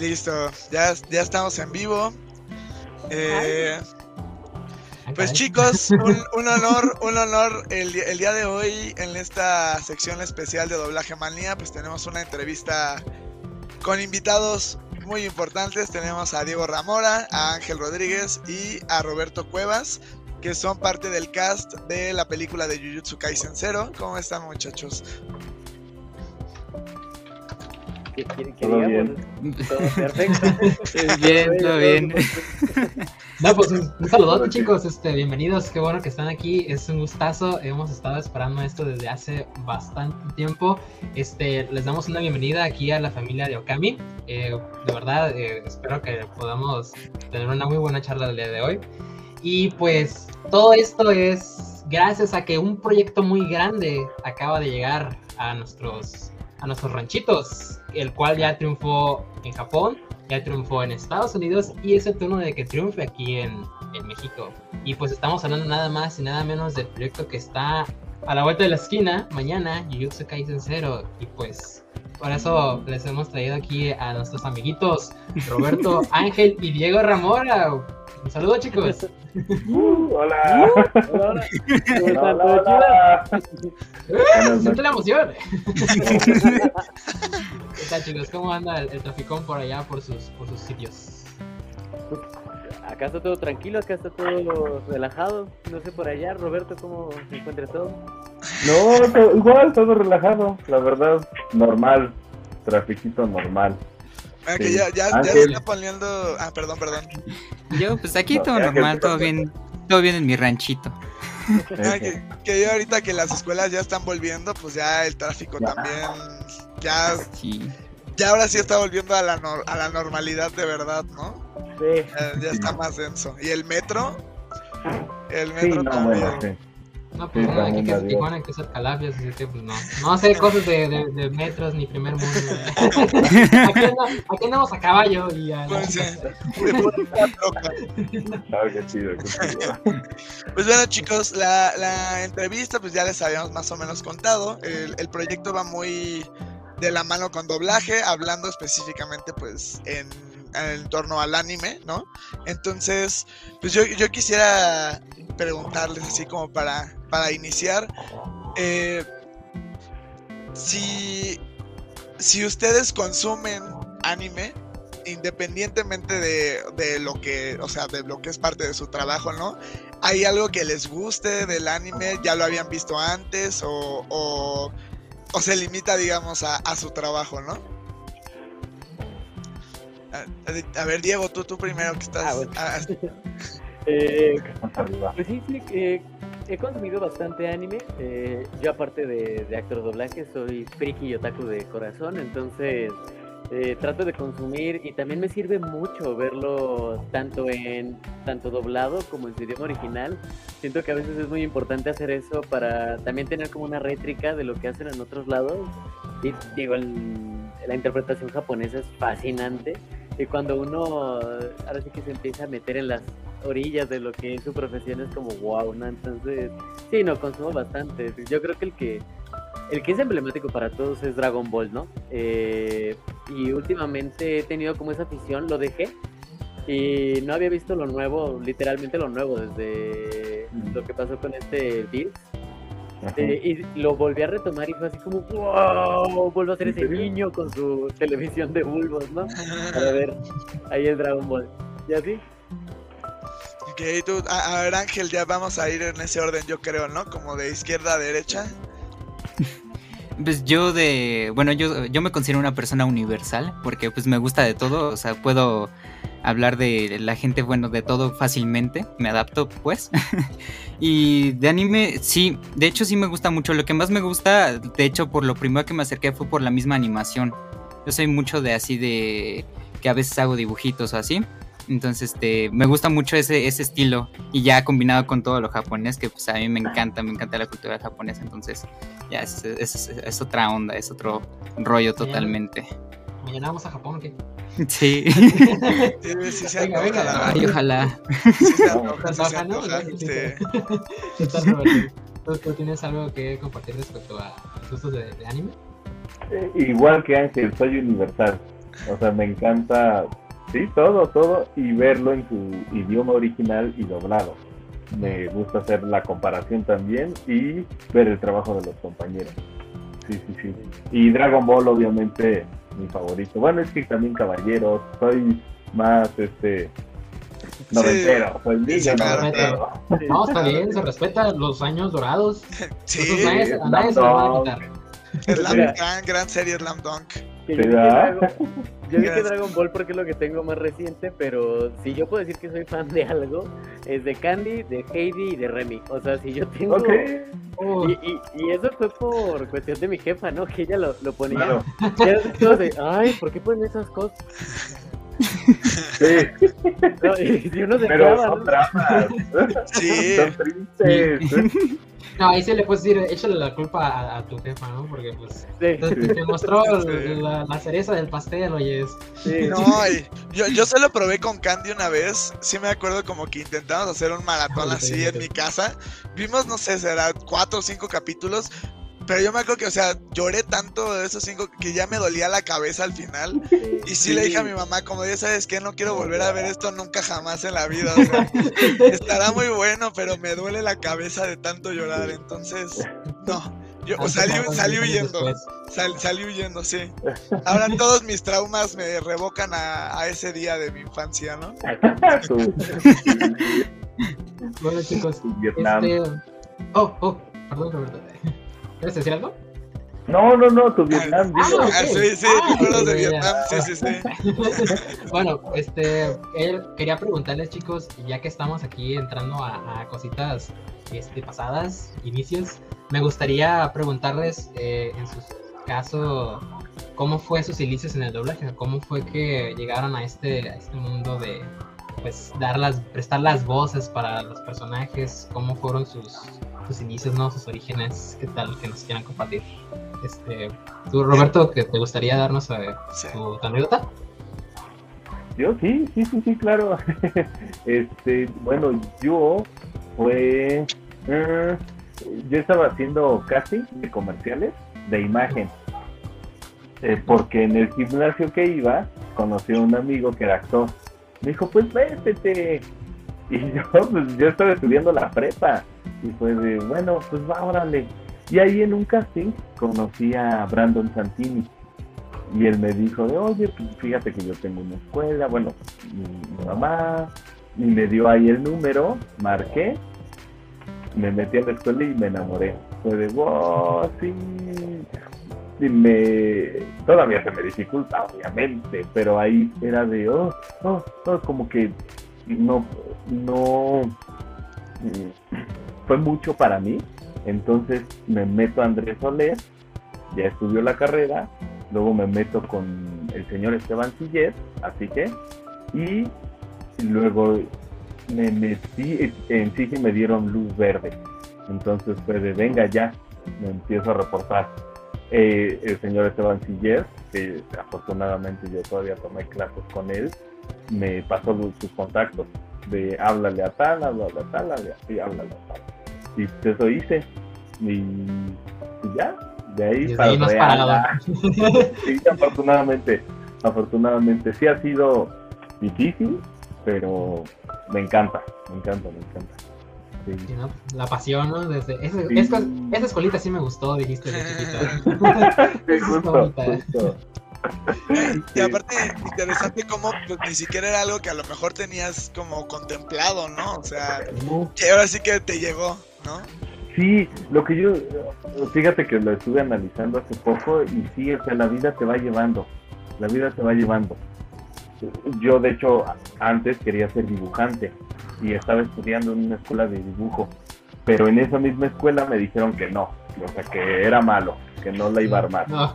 Listo, ya, ya estamos en vivo. Eh, pues chicos, un, honor, un honor el, el, día de hoy en esta sección especial de Doblaje Manía, pues tenemos una entrevista con invitados muy importantes. Tenemos a Diego Ramora, a Ángel Rodríguez y a Roberto Cuevas, que son parte del cast de la película de Jujutsu Kaisen Zero. ¿Cómo están muchachos? Todo bien. Todo perfecto. bien, todo bien. No, pues un, saludote chicos, este, bienvenidos, qué bueno que están aquí, es un gustazo, hemos estado esperando esto desde hace bastante tiempo, este, les damos una bienvenida aquí a la familia de Okami, eh, de verdad, eh, espero que podamos tener una muy buena charla el día de hoy, y pues todo esto es gracias a que un proyecto muy grande acaba de llegar a nuestros a nuestros ranchitos, el cual ya triunfó en Japón, ya triunfó en Estados Unidos y es el turno de que triunfe aquí en, en México. Y pues estamos hablando nada más y nada menos del proyecto que está a la vuelta de la esquina mañana, Jujutsu Kaisen Zero. Y pues por eso les hemos traído aquí a nuestros amiguitos Roberto, Ángel y Diego Ramora. Un saludo chicos. Uh, hola. Uh, hola. hola. Siente la emoción. ¿Qué tal chicos? ¿Cómo anda el, traficón por allá, por sus, por sus sitios? Acá está todo tranquilo, acá está todo relajado. No sé por allá, Roberto, ¿cómo se encuentra todo? No, igual, todo relajado, la verdad, normal, traficito normal. Ah, que ya, ya, ya se está poniendo. Ah, perdón, perdón. Yo, pues aquí todo normal, todo bien, todo bien en mi ranchito. Ah, que, yo ahorita que las escuelas ya están volviendo, pues ya el tráfico también, ya, ya ahora sí está volviendo a la, a la normalidad de verdad, ¿no? Sí. Ya, está más denso. ¿Y el metro? El metro también. No, pues no, aquí que es Tijuana, que es Calabias, así que pues no. No sé cosas de, de, de metros ni primer mundo. aquí, aquí, andamos a caballo y ya. Pues, chido, pues bueno chicos, la, la entrevista pues ya les habíamos más o menos contado. El, el proyecto va muy de la mano con doblaje, hablando específicamente pues en en torno al anime, ¿no? Entonces, pues yo, yo quisiera preguntarles así como para, para iniciar, eh, si, si ustedes consumen anime, independientemente de, de, lo que, o sea, de lo que es parte de su trabajo, ¿no? ¿Hay algo que les guste del anime? ¿Ya lo habían visto antes? ¿O, o, o se limita, digamos, a, a su trabajo, ¿no? A, ver, Diego, tú, tú primero que estás. Ah, ah, eh, pues sí, sí, eh, he consumido bastante anime. Eh, yo, aparte de, de, actor doblaje, soy friki y otaku de corazón, entonces trato de consumir y también me sirve mucho verlo tanto en tanto doblado como en su idioma original. Siento que a veces es muy importante hacer eso para también tener como una rétrica de lo que hacen en otros lados. Y digo, la interpretación japonesa es fascinante y cuando uno ahora sí que se empieza a meter en las orillas de lo que es su profesión es como wow, ¿no? Entonces, sí, no, consumo bastante. Yo creo que el que el que es emblemático para todos es Dragon Ball, ¿no? Eh, y últimamente he tenido como esa afición, lo dejé y no había visto lo nuevo, literalmente lo nuevo, desde lo que pasó con este Bill eh, y lo volví a retomar y fue así como, wow, vuelvo a ser ese niño con su televisión de bulbos, ¿no? A ver, ahí el Dragon Ball. ¿Y así? Ok, tú, a, ver Ángel, ya vamos a ir en ese orden, yo creo, ¿no? Como de izquierda a derecha. Pues yo de, bueno, yo, yo me considero una persona universal porque pues me gusta de todo, o sea, puedo hablar de la gente, bueno, de todo fácilmente, me adapto pues. y de anime, sí, de hecho sí me gusta mucho, lo que más me gusta, de hecho por lo primero que me acerqué fue por la misma animación. Yo soy mucho de así de que a veces hago dibujitos o así. Entonces, este, me gusta mucho ese, ese estilo y ya combinado con todo lo japonés, que pues a mí me encanta, me encanta la cultura japonesa. Entonces, ya es, es, otra onda, es otro rollo totalmente. Mañana vamos a Japón, ¿qué? Sí. sí, sí, se venga, venga. Ay, ojalá. Sí, se antoja, sí, se antoja. ¿Tú, tienes algo que compartir respecto a gustos de, anime? Eh, igual que Ángel, soy universal. O sea, me encanta, sí, todo, todo, y verlo en su idioma original y doblado. Me gusta hacer la comparación también y ver el trabajo de los compañeros. Sí, sí, sí. Y Dragon Ball, obviamente, mi favorito. Bueno, es que también Caballeros, soy más, este, noventero, Sí, claro, noventero. No, está bien, se respeta los años dorados. Sí, nadie, a nadie se lo van a quitar. Slam- Sí. gran, gran serie Slam Dunk. Que yo, dije. Dragon, yo dije. Dragon Ball porque es lo que tengo más reciente, pero si yo puedo decir que soy fan de algo, es de Candy, de Heidi y de Remy. O sea, si yo tengo... Ok, Oh, Y, y, y eso fue por cuestión de mi jefa, ¿no? Que ella lo, lo ponía. claro. Y ay, ¿por qué ponen esas cosas? Sí, No, y, y uno se pero clava, son dramas. Sí. Son tristes. no, ahí sí le puedes decir, échale la culpa a, a tu jefa, ¿no? Porque pues Sí, te, te mostró Sí. la, la cereza del pastel, oye. sí. No, y yo, yo se lo probé con Candy una vez. Sí me acuerdo como que intentamos hacer un maratón así en mi casa. Vimos, no sé, será cuatro o cinco capítulos. Pero yo me acuerdo que, o sea, lloré tanto de esos cinco que ya me dolía la cabeza al final. Y sí, le dije a mi mamá, como ya sabes que no quiero volver a ver esto nunca jamás en la vida. O sea, estará muy bueno, pero me duele la cabeza de tanto llorar. Entonces, no. Yo salí, salí huyendo. Sal- salí huyendo, sí. Ahora todos mis traumas me revocan a, a ese día de mi infancia, ¿no? Bueno, chicos, este... Oh, oh, perdón, Roberto. ¿Quieres decir algo? No, no, no, tu Vietnam. Ah. Ah, sí, sí, Ah, recuerdos de. Vietnam, sí, sí, sí. bueno, este, él quería preguntarles, chicos, ya que estamos aquí entrando a, a cositas este, pasadas, inicios, me gustaría preguntarles, eh, en su caso, cómo fue sus inicios en el doblaje, cómo fue que llegaron a este, a este mundo de, pues, dar las, prestar las voces para los personajes, cómo fueron sus, sus inicios, ¿no? Sus orígenes, qué tal que nos quieran compartir. Este, tú, Roberto, que te gustaría darnos eh, Sí. tu, tu anécdota. Yo sí, sí, sí, sí, claro. este, bueno, yo fue. eh, yo estaba haciendo casting de comerciales de imagen. Eh, porque en el gimnasio que iba, conocí a un amigo que era actor. Me dijo, pues véstete. Y yo, pues yo estaba estudiando la prepa. Y fue de, bueno, pues va, órale. Y ahí en un casting conocí a Brandon Santini. Y él me dijo de, oye, pues fíjate que yo tengo una escuela, bueno, mi, mamá, y me dio ahí el número, marqué, me metí a la escuela y me enamoré. Fue de, wow, sí. Y me, todavía se me dificulta, obviamente, pero ahí era de, oh, oh, oh, como que no, no, mm, fue mucho para mí. Entonces me meto a Andrés Soler, ya estudió la carrera, luego me meto con el señor Esteban Sillet, así que, y luego me metí, en sí que me dieron luz verde, entonces fue de venga ya, me empiezo a reportar. Eh, el señor Esteban Sillet, que afortunadamente yo todavía tomé clases con él, me pasó sus contactos de háblale a tal, háblale a tal, háblale a tal. Y pues eso hice, y, y ya, de ahí Desde para ahí. Real, sí, afortunadamente, afortunadamente sí ha sido difícil, pero me encanta, me encanta, me encanta. Sí. Sí, ¿no? La pasión, ¿no? Desde ese- Sí. esta, esta escuelita sí me gustó, dijiste de Está justo, justo. Y aparte, interesante cómo pues, ni siquiera era algo que a lo mejor tenías como contemplado, ¿no? O sea, que ahora sí que te llegó, ¿no? Sí, lo que yo, fíjate que lo estuve analizando hace poco y sí, o sea, la vida te va llevando, la vida te va llevando. Yo, de hecho, antes quería ser dibujante y estaba estudiando en una escuela de dibujo, pero en esa misma escuela me dijeron que no, o sea, que era malo, que no la iba a armar. No,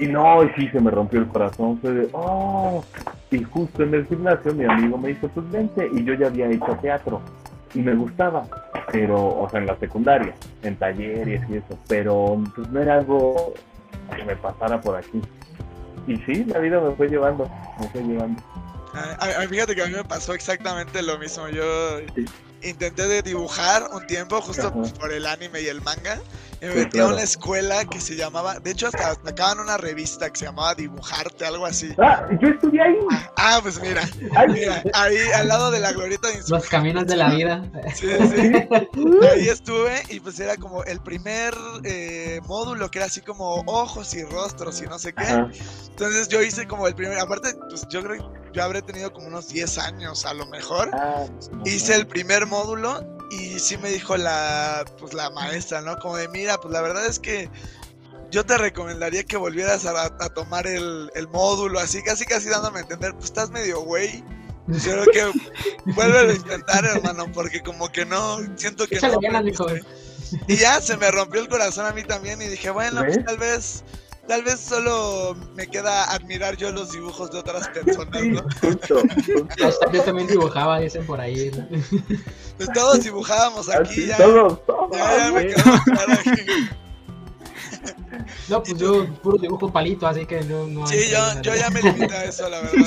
Y no, y sí, se me rompió el corazón, fue de, oh, y justo en el gimnasio mi amigo me dijo, pues vente, y yo ya había hecho teatro, y me gustaba, pero, o sea, en la secundaria, en talleres y eso, pero pues no era algo que me pasara por aquí. Y sí, la vida me fue llevando, me fue llevando. A- a- a- fíjate que a mí me pasó exactamente lo mismo. Yo, Sí. Intenté de dibujar un tiempo, justo por el anime y el manga. Y me Sí, metí a una escuela que se llamaba, de hecho hasta sacaban una revista que se llamaba Dibujarte, algo así. Ah, yo estudié ahí. Ah, pues mira, ahí al lado de la glorieta de Los caminos de la vida. Sí, sí. Ahí estuve y pues era como el primer eh, módulo que era así como ojos y rostros y no sé qué. Ajá. Entonces yo hice como el primer, aparte, pues yo creo que yo habré tenido como unos 10 años a lo mejor. Ah, Hice el primer módulo y sí me dijo la, pues la maestra, ¿no? Como de, mira, pues la verdad es que yo te recomendaría que volvieras a, a tomar el, el módulo, así casi casi dándome a entender, pues estás medio güey. Yo creo que vuelve a intentar, hermano, porque como que no, siento que Échale no. ganas. Y ya se me rompió el corazón a mí también y dije, bueno, pues tal vez, tal vez solo me queda admirar yo los dibujos de otras personas, ¿no? justo, justo. Hasta yo también dibujaba, dicen por ahí. ¿no? Pues todos dibujábamos aquí, Así, ya, todos, todos. ya, ya me aquí. No, pues yo puro dibujo palito, así que no, no Sí, yo, yo ya me limité a eso, la verdad.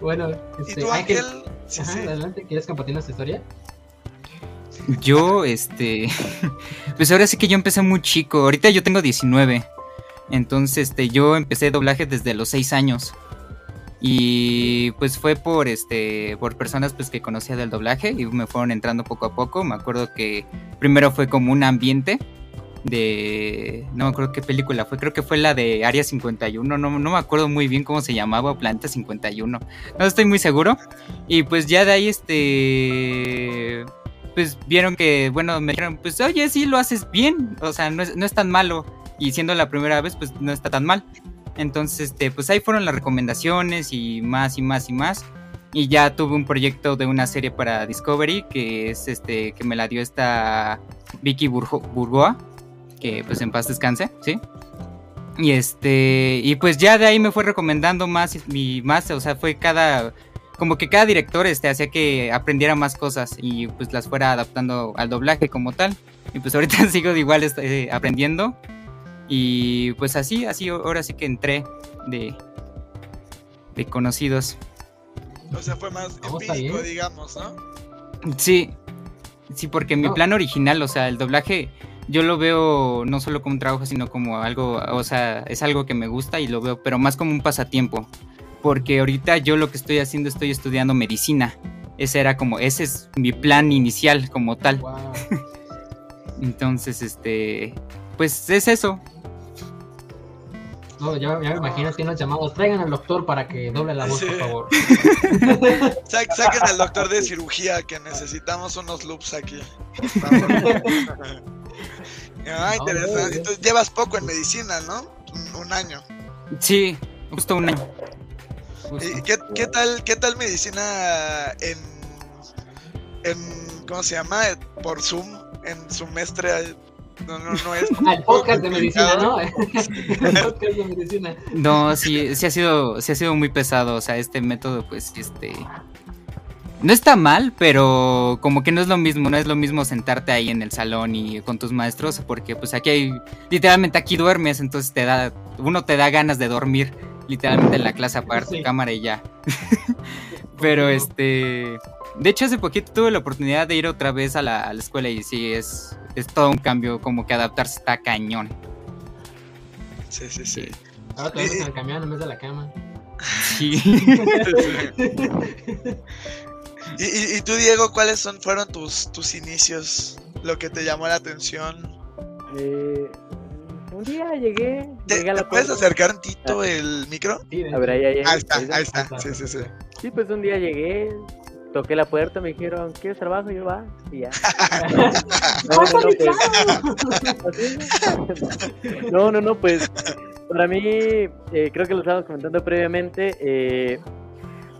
Bueno, ¿Y este, tú, Ángel? Sí, Ajá, sí. adelante, ¿quieres compartir nuestra historia? Yo, este. Pues ahora sí que yo empecé muy chico. Ahorita yo tengo 19. Entonces, este, yo empecé doblaje desde los 6 años. Y pues fue por este. por personas pues que conocía del doblaje y me fueron entrando poco a poco. Me acuerdo que primero fue como un ambiente de. No me acuerdo qué película fue. Creo que fue la de Área 51. No, no me acuerdo muy bien cómo se llamaba. o Planeta 51. No estoy muy seguro. Y pues ya de ahí este pues vieron que, bueno, me dijeron, pues oye, sí lo haces bien, o sea, no es, no es tan malo. Y siendo la primera vez, pues no está tan mal. Entonces, este, pues ahí fueron las recomendaciones y más y más y más. Y ya tuve un proyecto de una serie para Discovery, que es este, que me la dio esta Vicky Burgo- Burgoa, que pues en paz descanse, ¿sí? Y este, y pues ya de ahí me fue recomendando más y más, o sea, fue cada, como que cada director este, hacía que aprendiera más cosas y pues las fuera adaptando al doblaje como tal. Y pues ahorita sigo igual este, aprendiendo. Y pues así, así ahora sí que entré de, de conocidos. O sea, fue más empírico, digamos, ¿no? Sí, sí, porque mi No. plan original, o sea, el doblaje, yo lo veo no solo como un trabajo, sino como algo, o sea, es algo que me gusta y lo veo, pero más como un pasatiempo. Porque ahorita yo lo que estoy haciendo, estoy estudiando medicina. Ese era como, ese es mi plan inicial como tal. Wow. Entonces, este, pues es eso. No, ya, ya me imagino que los llamados. Traigan al doctor para que doble la voz, Sí. por favor. Sa- saquen al doctor de cirugía, que necesitamos unos loops aquí. ah, interesante. Entonces llevas poco en medicina, ¿no? Un, un año. Sí, justo un año. Justo. ¿Y qué, qué tal, qué tal medicina en, en, ¿cómo se llama? Por Zoom, en semestre. No, no, no es. El podcast de medicina? ¿no? el podcast de medicina. No, sí, sí ha sido, sí ha sido muy pesado. O sea, este método, pues, este. No está mal, pero como que no es lo mismo, no es lo mismo sentarte ahí en el salón y con tus maestros, porque pues aquí hay, literalmente aquí duermes, entonces te da, uno te da ganas de dormir, literalmente en la clase apagar tu cámara y ya. pero este, de hecho hace poquito tuve la oportunidad de ir otra vez a la, a la escuela y sí, es, es todo un cambio, como que adaptarse está cañón. Sí, sí, sí. Ahora te vas en el camión en vez de la cama. Sí. ¿Y, y, y tú, Diego, cuáles son, fueron tus, tus inicios? Lo que te llamó la atención. Eh, un día llegué, ¿Te, llegué a te la puedes acercar un tito el micro? Sí, A ver, ahí, ahí, Ahí está, ahí ahí está. está. Sí, sí, sí. Sí, pues un día llegué, toqué la puerta, me dijeron, ¿quieres trabajo? Y yo va, y ya. No, no, no, pues, no, no, no, pues para mí, eh, creo que lo estábamos comentando previamente, eh,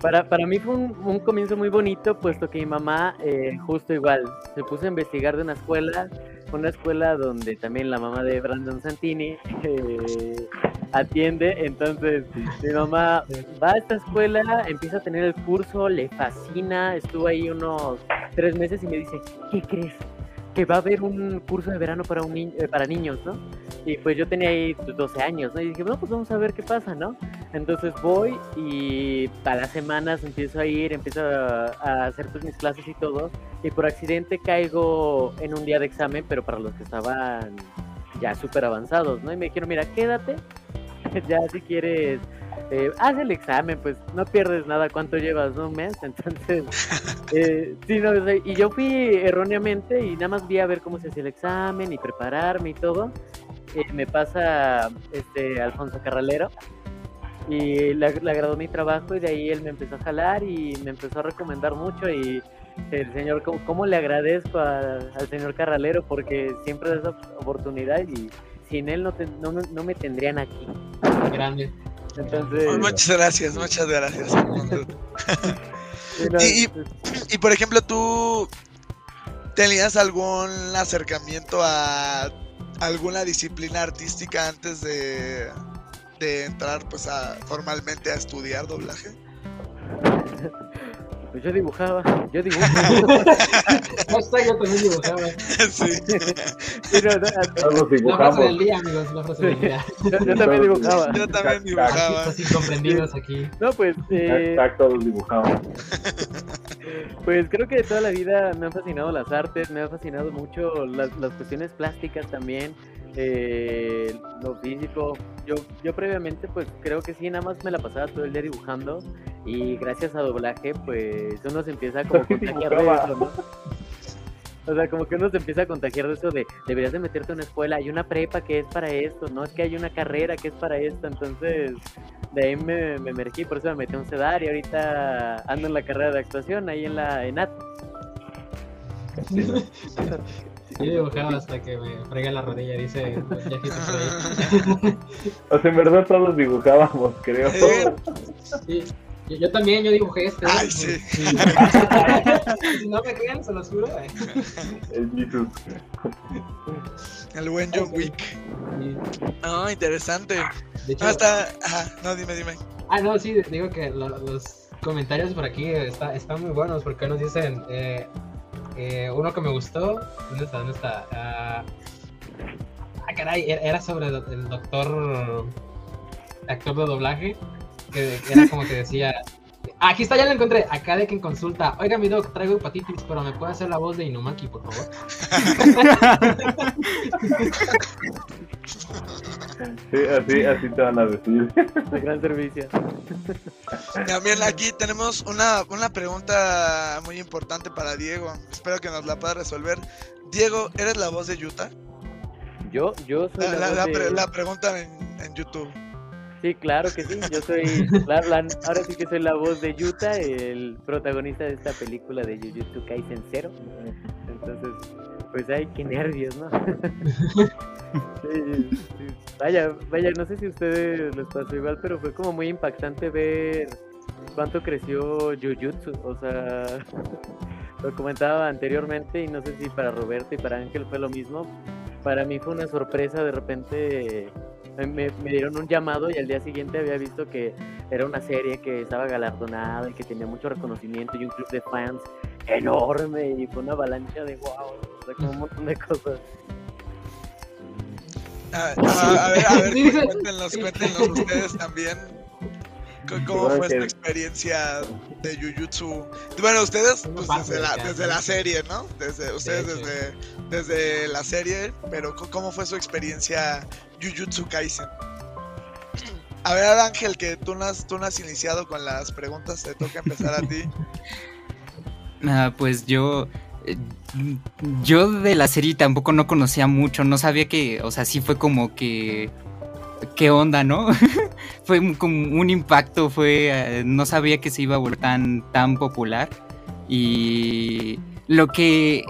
para, para mí fue un, un comienzo muy bonito, puesto que mi mamá, eh, justo igual, se puso a investigar de una escuela, una escuela donde también la mamá de Brandon Santini eh, atiende, entonces mi mamá va a esta escuela, empieza a tener el curso, le fascina, estuvo ahí unos tres meses y me dice, ¿qué crees? Que va a haber un curso de verano para, un ni- eh, para niños, ¿no? Y pues yo tenía ahí 12 años, ¿no? Y dije, bueno, pues vamos a ver qué pasa, ¿no? Entonces voy y a las semanas empiezo a ir, empiezo a, hacer pues mis clases y todo. Y por accidente caigo en un día de examen, pero para los que estaban ya súper avanzados, ¿no? Y me dijeron, mira, quédate, ya si quieres eh, haz el examen, pues no pierdes nada. ¿Cuánto llevas? ¿Un mes? Entonces, eh, sí, no, y yo fui erróneamente y nada más vi a ver cómo se hacía el examen y prepararme y todo. Eh, me pasa este Alfonso Carralero y le, agradó mi trabajo y de ahí él me empezó a jalar y me empezó a recomendar mucho y el señor, ¿cómo, le agradezco al señor Carralero? Porque siempre da esa oportunidad y sin él no, no, no me tendrían aquí. Grande. Pues muchas gracias, muchas gracias. y, por ejemplo, tú tenías algún acercamiento a alguna disciplina artística antes de, de entrar pues a, formalmente a estudiar doblaje? Pues yo dibujaba, yo dibujaba. Hasta yo también dibujaba. Sí. Pero, Todos dibujamos. La frase del día, amigos, la frase del día. Yo, yo también dibujaba. Yo también dibujaba. Así incomprendidos aquí. No, pues. Eh... todos dibujamos. Pues creo que de toda la vida me han fascinado las artes, me han fascinado mucho las, las cuestiones plásticas también eh, lo físico. Yo, yo previamente pues creo que sí, nada más me la pasaba todo el día dibujando y gracias a doblaje pues uno se empieza como a contagiar de eso, ¿no? O sea, como que uno se empieza a contagiar de eso de deberías de meterte a una escuela, hay una prepa que es para esto, no es que hay una carrera que es para esto, entonces de ahí me, me emergí, por eso me metí a un CEDAR y ahorita ando en la carrera de actuación ahí en la ENAT. Yo dibujaba hasta que me fregué la rodilla, dice O sea, en verdad todos dibujábamos, creo. Sí. Yo, también, yo dibujé este. Ay, sí. si no me creen, se los juro. El YouTube. El buen John Wick. Ah, oh, interesante. De hecho, Ajá, no, dime, dime. Ah, no, sí, digo que los comentarios por aquí está, están muy buenos porque nos dicen... Eh, eh, uno que me gustó. ¿Dónde está? ¿Dónde está? ah, ah caray, era sobre el doctor. Actor de doblaje. Que era como que decía. Aquí está, ya lo encontré. Acá de quien consulta. Oiga, mi doc, traigo hepatitis, pero ¿me puede hacer la voz de Inumaki, por favor? Sí, así, así te van a decir. De gran servicio. También aquí tenemos una, una pregunta muy importante para Diego. Espero que nos la pueda resolver. Diego, ¿eres la voz de Yuta? Yo, yo soy la, la, voz de... la pregunta en, en, YouTube. Sí, claro que sí. Yo soy, ahora sí que soy la voz de Yuta, el protagonista de esta película de Jujutsu Kaisen Zero. Entonces, pues ay, qué nervios, ¿no? Vaya, vaya, no sé si a ustedes les pasó igual, pero fue como muy impactante ver cuánto creció Jujutsu. O sea, lo comentaba anteriormente y no sé si para Roberto y para Ángel fue lo mismo. Para mí fue una sorpresa, de repente me, me, dieron un llamado y al día siguiente había visto que era una serie que estaba galardonada y que tenía mucho reconocimiento y un club de fans enorme y fue una avalancha de wow, o sea, como un montón de cosas. A, a, ver, a ver, cuéntenos, cuéntenos ustedes también cómo fue su experiencia de Jujutsu. Bueno, ustedes pues, desde, la, desde la serie, ¿no? Desde, ustedes desde, desde la serie, pero cómo fue su experiencia Jujutsu Kaisen. A ver, Ángel, que tú no, has, tú has iniciado con las preguntas, te toca empezar a ti. Ah, pues yo yo de la serie tampoco no conocía mucho, no sabía que, o sea, sí fue como que qué onda, ¿no? fue como un impacto, fue eh, no sabía que se iba a volver tan tan popular y lo que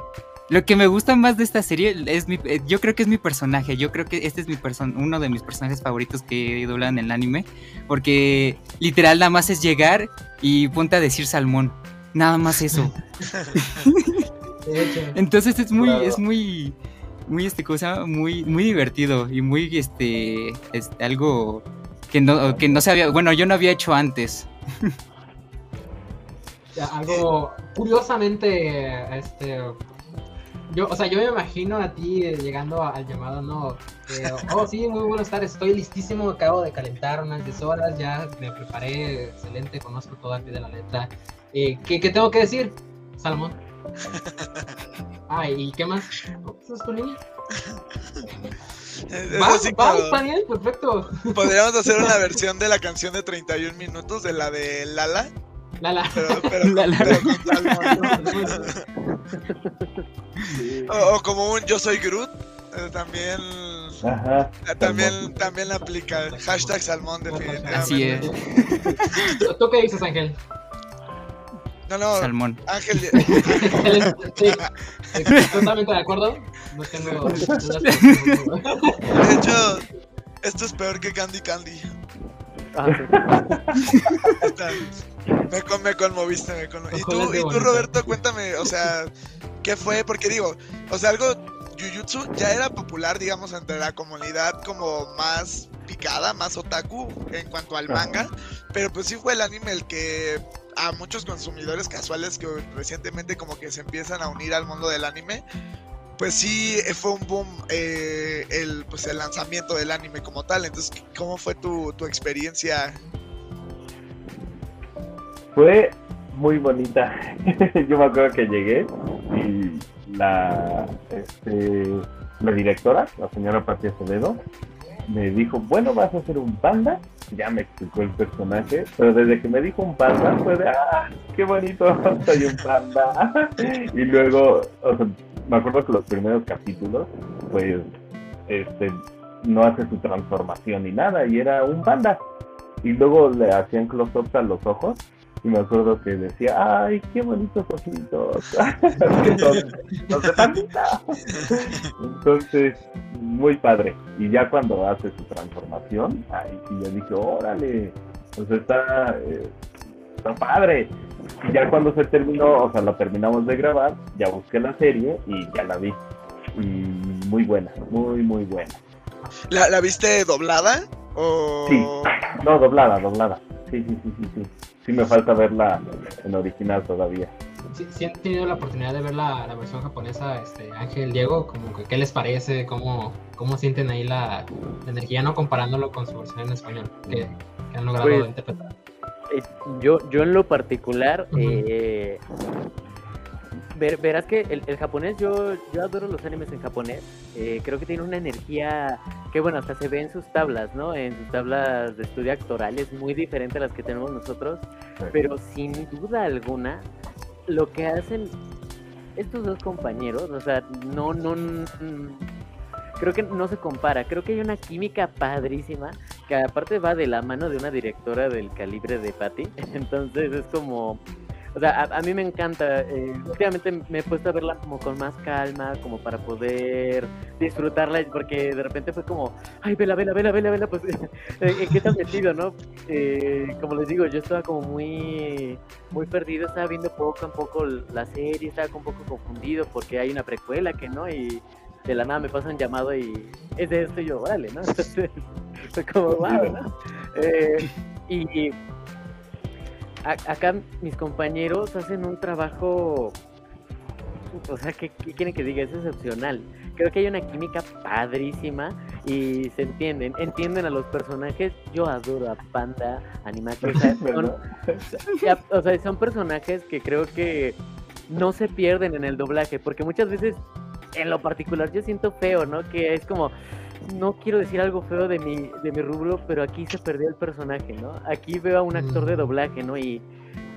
lo que me gusta más de esta serie es mi eh, yo creo que es mi personaje, yo creo que este es mi person uno de mis personajes favoritos que doblan en el anime porque literal nada más es llegar y ponte a decir salmón. Nada más eso. Entonces es muy, es muy, muy, este, cosa, muy, muy divertido y muy, este, este, algo que no, que no se había, bueno, yo no había hecho antes. algo, curiosamente, este, yo, o sea, yo me imagino a ti llegando al llamado, no, Eh, oh, sí, muy buenas tardes. Estoy listísimo. Acabo de calentar unas 10 horas. Ya me preparé. Excelente. Conozco todo al pie de la letra. Eh, ¿qué, ¿Qué tengo que decir? Salmón. Ah, ¿y qué más? ¿Eso es tu línea? Está bien, perfecto. Podríamos hacer una versión de la canción de 31 minutos, de la de Lala, Lala. pero, pero, con- Lala. pero con Salmón. O, o como un Yo soy Groot, eh, también, Ajá. eh, también, también aplica. Hashtag Salmón, definitivamente. Así es. ¿Tú qué dices, Ángel? No, no, Salmón. Ángel. Sí, totalmente de acuerdo. No tengo de hecho, esto es peor que Candy Candy. Ah, sí. Me, con- me conmoviste, me conmoviste. ¿Y tú, y tú. Roberto, cuéntame, o sea, ¿qué fue? Porque digo, o sea, algo, Jujutsu ya era popular, digamos, entre la comunidad como más picada, más otaku en cuanto al manga, pero pues sí fue el anime el que a muchos consumidores casuales que recientemente como que se empiezan a unir al mundo del anime, pues sí eh, fue un boom eh, el, pues el lanzamiento del anime como tal. Entonces, ¿cómo fue tu, tu experiencia? Fue muy bonita. Yo me acuerdo que llegué y la, este, la directora, la señora Patia Acevedo, me dijo, bueno, vas a hacer un panda. Ya me explicó el personaje, pero desde que me dijo un panda fue de, ah, qué bonito, soy un panda. Y luego, me acuerdo que los primeros capítulos, pues, este, no hace su transformación ni nada, y era un panda. Y luego le hacían close-ups a los ojos, y me acuerdo que decía, ay, qué bonitos ojitos. Que son los de pandita. Entonces, muy padre. Y ya cuando hace su transformación, ahí sí yo dije, órale, pues está, eh, está padre. Y ya cuando se terminó, o sea, la terminamos de grabar, ya busqué la serie y ya la vi. Y muy buena, muy, muy buena. ¿La, la viste doblada? O... Sí. No, doblada, doblada. Sí, sí, sí, sí, sí. Sí me falta verla en original todavía. Si, si han tenido la oportunidad de ver la, la versión japonesa, este, Ángel, Diego, como que, ¿qué les parece? ¿Cómo, cómo sienten ahí la, la energía, no comparándolo con su versión en español? que han logrado Pues, interpretar? Eh, yo, yo en lo particular, eh, ver- verás que el, el japonés, yo, yo adoro los animes en japonés. eh, creo que tiene una energía que, bueno, hasta se ve en sus tablas, ¿no? En sus tablas de estudio actorales, muy diferente a las que tenemos nosotros. Pero sin duda alguna, lo que hacen estos dos compañeros, o sea, no, no, creo que no se compara. Creo que hay una química padrísima que aparte va de la mano de una directora del calibre de Patty. Entonces es como, o sea, a, a mí me encanta. eh, últimamente me he puesto a verla como con más calma, como para poder disfrutarla, porque de repente fue como, ay, vela, vela, vela, vela, vela, pues, ¿en qué has metido, no? Eh, como les digo, yo estaba como muy, muy perdido, estaba viendo poco a poco la serie, estaba un poco confundido porque hay una precuela que no, y de la nada me pasa un llamado y es de esto y yo, vale, ¿no? Entonces, fue como, wow, ¿no? Eh, y a- acá mis compañeros hacen un trabajo, o sea, ¿qué, qué quieren que diga? Es excepcional. Creo que hay una química padrísima y se entienden, entienden a los personajes. Yo adoro a Panda, Animaque, o sea, son, ¿Verdad? ya, o sea, son personajes que creo que no se pierden en el doblaje, porque muchas veces, en lo particular, yo siento feo, ¿no? Que es como, no quiero decir algo feo de mi, de mi rubro, pero aquí se perdió el personaje, ¿no? Aquí veo a un actor de Mm. doblaje, ¿no? Y,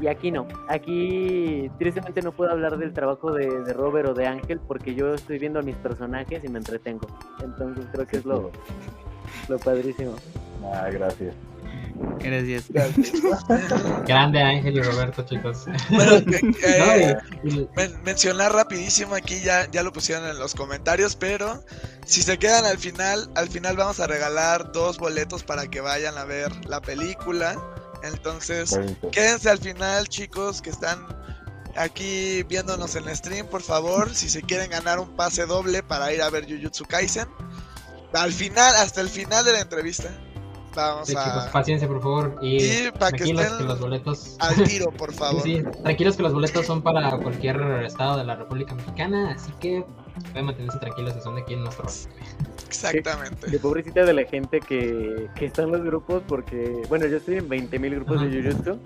y aquí no. Aquí, tristemente, no puedo hablar del trabajo de, de Robert o de Ángel, porque yo estoy viendo a mis personajes y me entretengo. Entonces, creo que es lo, lo padrísimo. Ah, gracias. Gracias. Grande Ángel y Roberto, chicos. Bueno, eh, men- mencionar rapidísimo aquí, ya, ya lo pusieron en los comentarios, pero si se quedan al final, al final vamos a regalar dos boletos para que vayan a ver la película. Entonces, Bonito. quédense al final, chicos, que están aquí viéndonos en el stream, por favor, si se quieren ganar un pase doble para ir a ver Jujutsu Kaisen. Al final, hasta el final de la entrevista, vamos sí, chicos, a... paciencia, por favor. Y, Y para que estén que los boletos. al tiro, por Sí, favor. sí, tranquilos que los boletos son para cualquier estado de la República Mexicana, así que pueden mantenerse tranquilos si son de aquí en nuestro. Exactamente. De pobrecita de la gente que, que está en los grupos porque, bueno, yo estoy en 20.000 grupos Ajá. de Jujutsu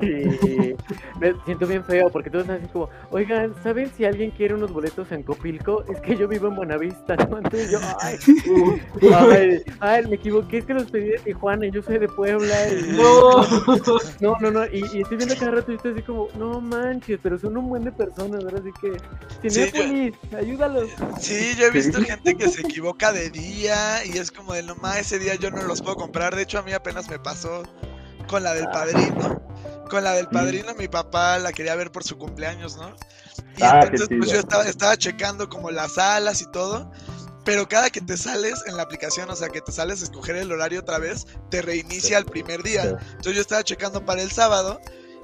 y me siento bien feo porque todos están así como, oigan, ¿saben si alguien quiere unos boletos en Copilco? Es que yo vivo en Buenavista, ¿no? Entonces yo, ay, ay, ay, me equivoqué, es que los pedí de Tijuana y yo soy de Puebla y... No. No, no, no, y, y estoy viendo cada rato y estoy así como, no manches, pero son un buen de personas, ¿verdad? Así que, Sí, Cinépolis, ayúdalos. Sí, yo he visto gente que se equivoca de día y es como de no más, ese día yo no los puedo comprar. De hecho, a mí apenas me pasó con la del padrino. Con la del padrino, mi papá la quería ver por su cumpleaños, ¿no? Y Ah, entonces, pues yo estaba, estaba checando como las salas y todo. Pero cada que te sales en la aplicación, o sea, que te sales a escoger el horario otra vez, te reinicia el primer día. Entonces yo estaba checando para el sábado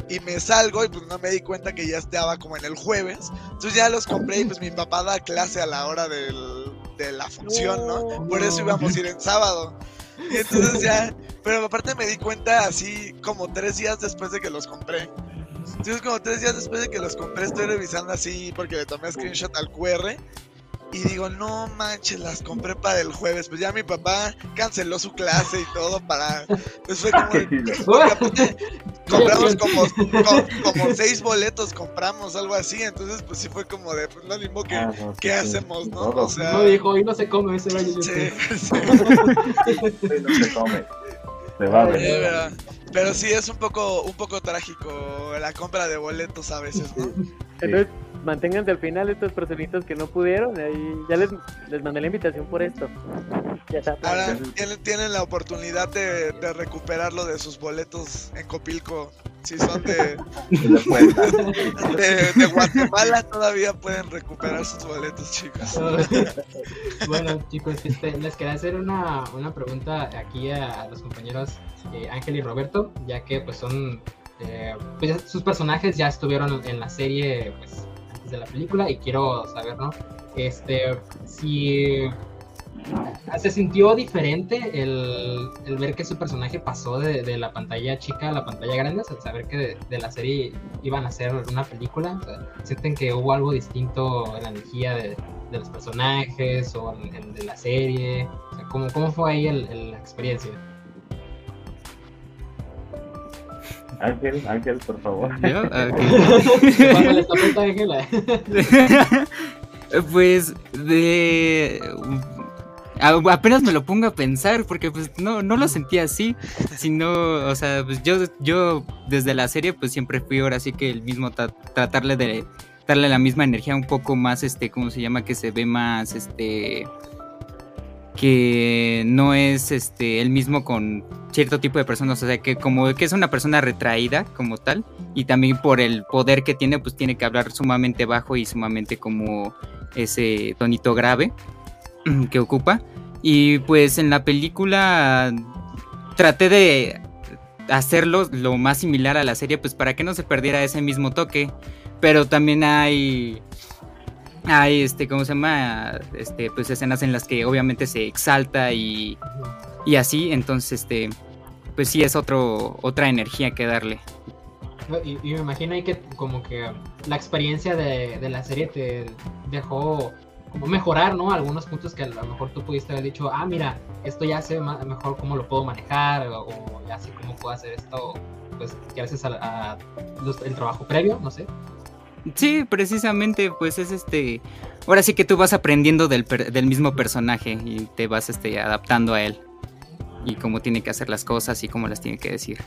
y me salgo y pues no me di cuenta que ya estaba como en el jueves. Entonces ya los compré y pues mi papá da clase a la hora del- de la función, ¿no? Por eso íbamos a ir en sábado. Y entonces ya, pero aparte me di cuenta así como tres días después de que los compré. Entonces como tres días después de que los compré estoy revisando así porque le tomé screenshot al QR. Y digo, no manches, las compré para el jueves. Pues ya mi papá canceló su clase y todo para... Pues fue como... Qué porque compramos como, co- como seis boletos, compramos algo así. Entonces pues sí fue como de, pues no. Ah, no, ¿Qué sí, hacemos, sí. no? Todo. O sea... No dijo, hoy no se come ese gallo. Sí, sí. Sí, no se come. Se va a pero, pero sí es un poco, un poco trágico la compra de boletos a veces, ¿no? Entonces, manténganse al final estos personitas que no pudieron. Ahí ya les, les mandé la invitación por esto. Ya está. Ahora tienen, tienen la oportunidad de, de recuperarlo de sus boletos en Copilco. Si son de, de, de Guatemala, todavía pueden recuperar sus boletos, chicos. bueno, chicos, este, les quería hacer una, una pregunta aquí a, a los compañeros eh, Ángel y Roberto, ya que pues son eh, pues, sus personajes ya estuvieron en la serie pues de la película y quiero saber, ¿no? Este, si se sintió diferente el, el ver que su personaje pasó de, de la pantalla chica a la pantalla grande, o saber que de, la serie iban a hacer una película, sienten que hubo algo distinto en la energía de, de los personajes o en, de la serie, o ¿cómo, fue ahí el- la experiencia? Ángel, Ángel, por favor. ¿Yo? Ok. Pásale esta pregunta, Ángela. Pues de apenas me lo pongo a pensar porque pues no no lo sentí así, sino, o sea, pues yo yo desde la serie pues siempre fui ahora sí que el mismo tra- tratarle de darle la misma energía un poco más este, ¿cómo se llama? que se ve más este que no es este el mismo con cierto tipo de personas, o sea, que como que es una persona retraída como tal y también por el poder que tiene, pues tiene que hablar sumamente bajo y sumamente como ese tonito grave que ocupa. Y pues en la película traté de hacerlo lo más similar a la serie, pues para que no se perdiera ese mismo toque. Pero también hay hay este, ¿cómo se llama? Este, pues escenas en las que obviamente se exalta y, y así, entonces este pues sí es otro otra energía que darle. Y, me imagino ahí que como que la experiencia de, de la serie te dejó como mejorar, ¿no? Algunos puntos que a lo mejor tú pudiste haber dicho, ah, mira, esto ya sé ma- mejor cómo lo puedo manejar o, o ya sé cómo puedo hacer esto, pues gracias a, a los- el trabajo previo, no sé. Sí, precisamente, pues es este. Ahora sí que tú vas aprendiendo del, per- del mismo personaje y te vas este, adaptando a él. Y cómo tiene que hacer las cosas y cómo las tiene que decir.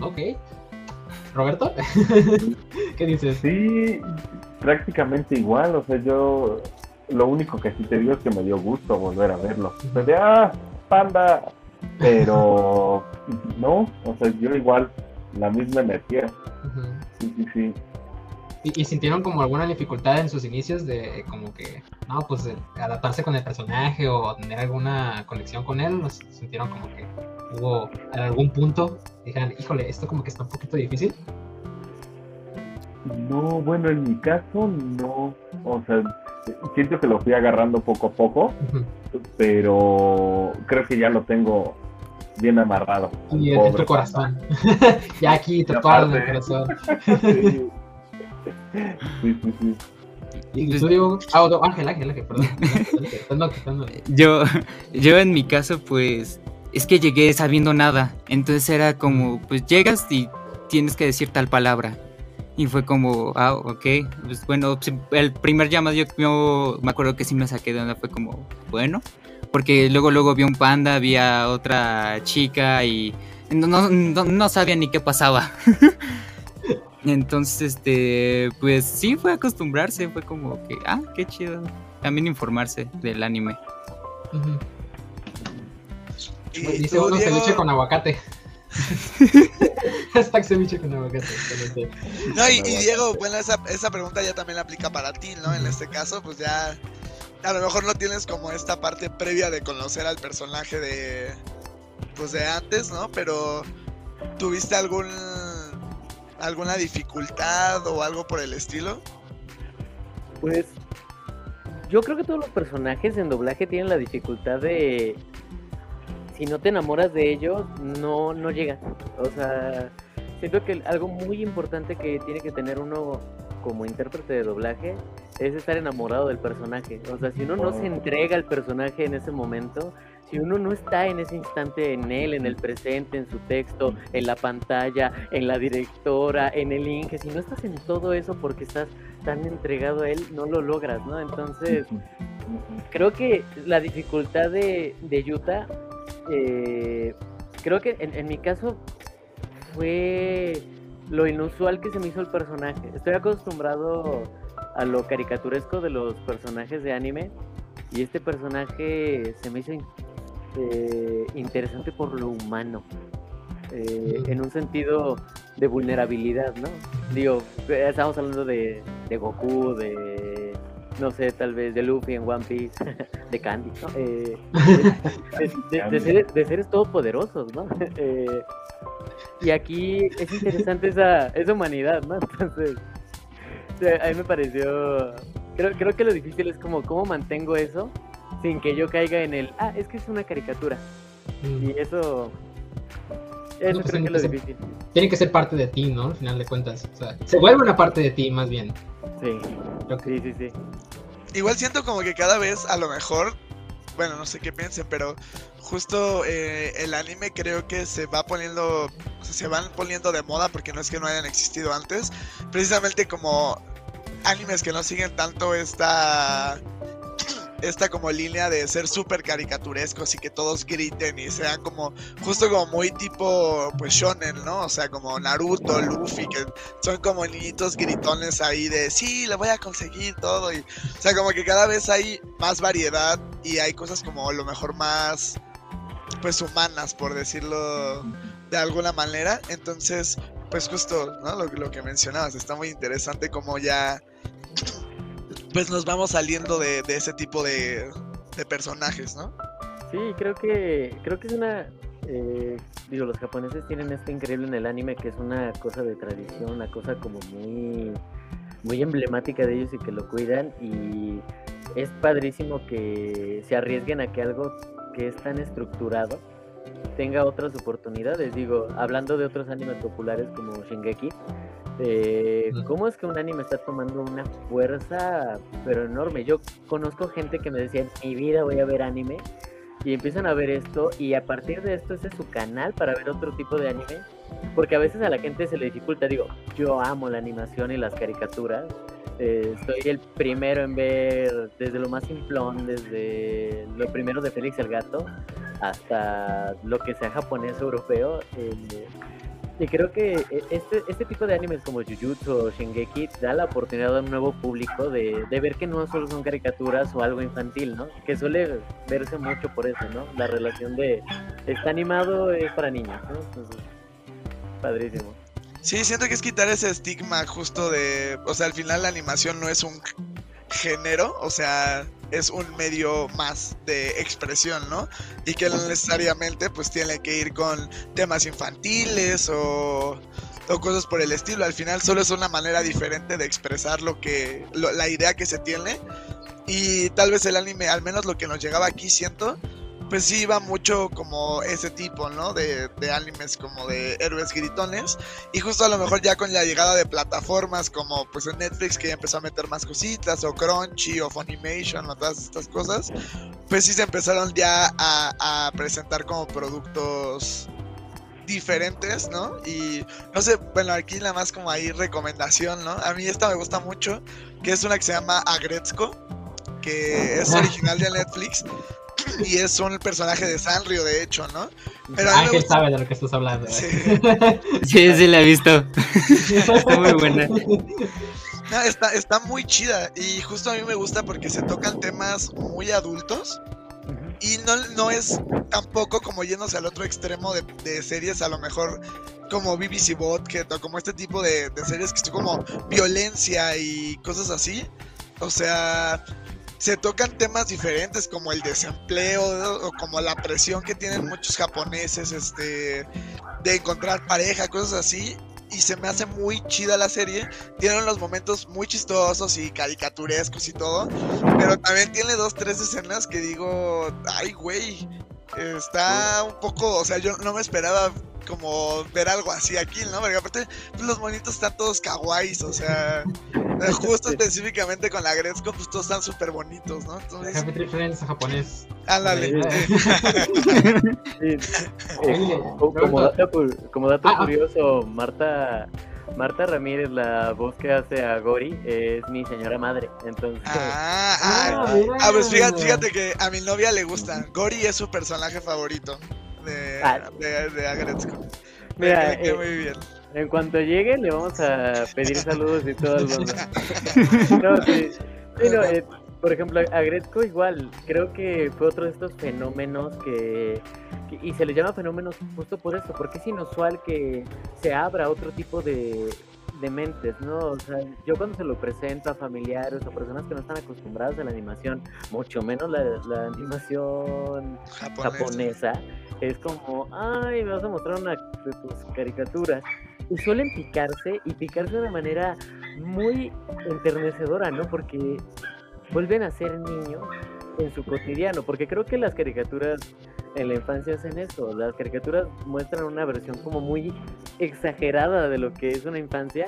Ok. Roberto, ¿qué dices? Sí, prácticamente igual. O sea, yo lo único que sí te digo es que me dio gusto volver a verlo. O sea, de, ah, panda. Pero no, o sea, yo igual, la misma energía. Sí, sí, sí. ¿Y, y sintieron como alguna dificultad en sus inicios de como que, no, pues adaptarse con el personaje o tener alguna conexión con él? ¿O s- sintieron como que hubo en algún punto, dijeron, híjole, esto como que está un poquito difícil? No, bueno, en mi caso no. O sea, siento que lo fui agarrando poco a poco, pero creo que ya lo tengo bien amarrado. Y en, tu corazón. ya aquí en el corazón. Sí, sí, sí. sí. ¿Y tú, Diego? Ah, no, Ángel, Ángel, Ángel, perdón. Estando, estando. Yo, yo en mi caso, pues, es que llegué sabiendo nada. Entonces era como, pues llegas y tienes que decir tal palabra. Y fue como, ah, ok. Pues bueno, el primer llamado yo, yo me acuerdo que sí me saqué de onda. Fue como, bueno. Porque luego, luego vi un panda, vi a otra chica y no, no, no, sabía ni qué pasaba. Entonces, este, pues sí, fue acostumbrarse. Fue como que, ah, qué chido. También informarse del anime. Y Dice uno Diego, ceviche con aguacate. Hashtag ceviche con aguacate. No, y, y Diego, bueno, esa, esa pregunta ya también aplica para ti, ¿no? En este caso, pues ya a lo mejor no tienes como esta parte previa de conocer al personaje de pues de antes, ¿no? Pero ¿tuviste algún alguna dificultad o algo por el estilo? Pues yo creo que todos los personajes en doblaje tienen la dificultad de si no te enamoras de ellos, no, no llegan. O sea, siento que algo muy importante que tiene que tener uno como intérprete de doblaje es estar enamorado del personaje. O sea, si uno no se entrega al personaje en ese momento, si uno no está en ese instante en él, en el presente, en su texto, en la pantalla, en la directora, en el Inge, si no estás en todo eso porque estás tan entregado a él, no lo logras, ¿no? Entonces, creo que la dificultad de, de Yuta, eh, creo que en, en mi caso fue lo inusual que se me hizo el personaje. Estoy acostumbrado a lo caricaturesco de los personajes de anime y este personaje se me hizo eh, interesante por lo humano. eh, en un sentido de vulnerabilidad, ¿no? Digo, estamos hablando de Goku, de, no sé, tal vez de Luffy en One Piece, de Candy, ¿no? Eh, de, de- de seres, de seres todopoderosos, ¿no? Eh, y aquí es interesante esa, esa humanidad, ¿no? Entonces, o sea, a mí me pareció... Creo, creo que lo difícil es como cómo mantengo eso sin que yo caiga en el, ah, es que es una caricatura. Mm. Y eso... Eso pues creo que es tiene lo que ser- difícil. Tiene que ser parte de ti, ¿no? Al final de cuentas. O sea, se vuelve una parte de ti, más bien. Sí, Creo que- sí, sí, sí. Igual siento como que cada vez a lo mejor, bueno, no sé qué piensen, pero justo eh, el anime creo que se va poniendo, o sea, se van poniendo de moda porque no es que no hayan existido antes, precisamente como animes que no siguen tanto esta esta como línea de ser súper caricaturescos y que todos griten y sean como justo como muy tipo pues shonen, ¿no? O sea, como Naruto, Luffy, que son como niñitos gritones ahí de sí, le voy a conseguir todo y o sea, como que cada vez hay más variedad y hay cosas como lo mejor más pues humanas, por decirlo de alguna manera. Entonces, pues justo, ¿no? Lo, lo que mencionabas, está muy interesante como ya pues nos vamos saliendo de, de ese tipo de, de personajes, ¿no? Sí, creo que creo que es una eh, digo los japoneses tienen esto increíble en el anime que es una cosa de tradición, una cosa como muy muy emblemática de ellos y que lo cuidan y es padrísimo que se arriesguen a que algo que es tan estructurado tenga otras oportunidades. Digo, hablando de otros animes populares como Shingeki, eh. ¿cómo es que un anime está tomando una fuerza pero enorme? Yo conozco gente que me decía, en mi vida voy a ver anime y empiezan a ver esto y a partir de esto ese es su canal para ver otro tipo de anime porque a veces a la gente se le dificulta digo yo amo la animación y las caricaturas eh, soy el primero en ver desde lo más simplón desde lo primero de Félix el Gato hasta lo que sea japonés o europeo eh, y creo que eh, este, este tipo de animes como Jujutsu o Shingeki da la oportunidad a un nuevo público de, de ver que no solo son caricaturas o algo infantil, ¿no? Que suele verse mucho por eso, ¿no? La relación de está animado es para niños, ¿no? Entonces, padrísimo. Sí, siento que es quitar ese estigma justo de, o sea, al final la animación no es un género, o sea, es un medio más de expresión, ¿no? Y que no necesariamente pues tiene que ir con temas infantiles o, cosas por el estilo. Al final solo es una manera diferente de expresar lo que, la idea que se tiene. Y tal vez el anime, al menos lo que nos llegaba aquí, siento, pues sí iba mucho como ese tipo, ¿no? De, de, animes como de héroes gritones. Y justo a lo mejor ya con la llegada de plataformas como pues en Netflix que ya empezó a meter más cositas, o Crunchy, o Funimation, o todas estas cosas, pues sí se empezaron ya a, a presentar como productos diferentes, ¿no? Y no sé, bueno, aquí nada más como ahí recomendación, ¿no? A mí esta me gusta mucho, que es una que se llama Agretzko, que es original de Netflix y es un personaje de Sanrio, de hecho, ¿no? Pero Ángel sabe de lo que estás hablando. Sí, sí, sí, la he visto. está muy buena. No, está, está muy chida y justo a mí me gusta porque se tocan temas muy adultos y no, no es tampoco como yéndose al otro extremo de, de series, a lo mejor como BBC Botket o como este tipo de, de series que son como violencia y cosas así. O sea, se tocan temas diferentes como el desempleo o como la presión que tienen muchos japoneses este de encontrar pareja, cosas así. Y se me hace muy chida la serie. Tiene unos momentos muy chistosos y caricaturescos y todo, pero también tiene dos, tres escenas que digo, ay, güey, está un poco, o sea, yo no me esperaba como ver algo así aquí, ¿no? Porque aparte pues, los monitos están todos kawaiis, o sea, justo específicamente con la Gresco, pues todos están súper bonitos, ¿no? Entonces... Happy Tree Friends japonés. Ándale. como, dato, como dato ah, curioso, Marta Marta Ramírez, la voz que hace a Gori, es mi señora madre. Entonces. Ah, ah, ah, ah pues fíjate, fíjate, que a mi novia le gusta. Gori es su personaje favorito de, ah. de, de Agretzko. Mira, eh, muy bien. En cuanto llegue, le vamos a pedir saludos y todo el mundo. no, sí, sí no, eh, por ejemplo, a Gretzko igual, creo que fue otro de estos fenómenos que, y se le llama fenómenos justo por eso, porque es inusual que se abra otro tipo de, de mentes, ¿no? O sea, yo cuando se lo presento a familiares o personas que no están acostumbradas a la animación, mucho menos la, animación japonesa. es como, ay, me vas a mostrar una de tus caricaturas. Y suelen picarse y picarse de una manera muy enternecedora, ¿no? Porque vuelven a ser niños en su cotidiano, porque creo que las caricaturas en la infancia hacen eso, las caricaturas muestran una versión como muy exagerada de lo que es una infancia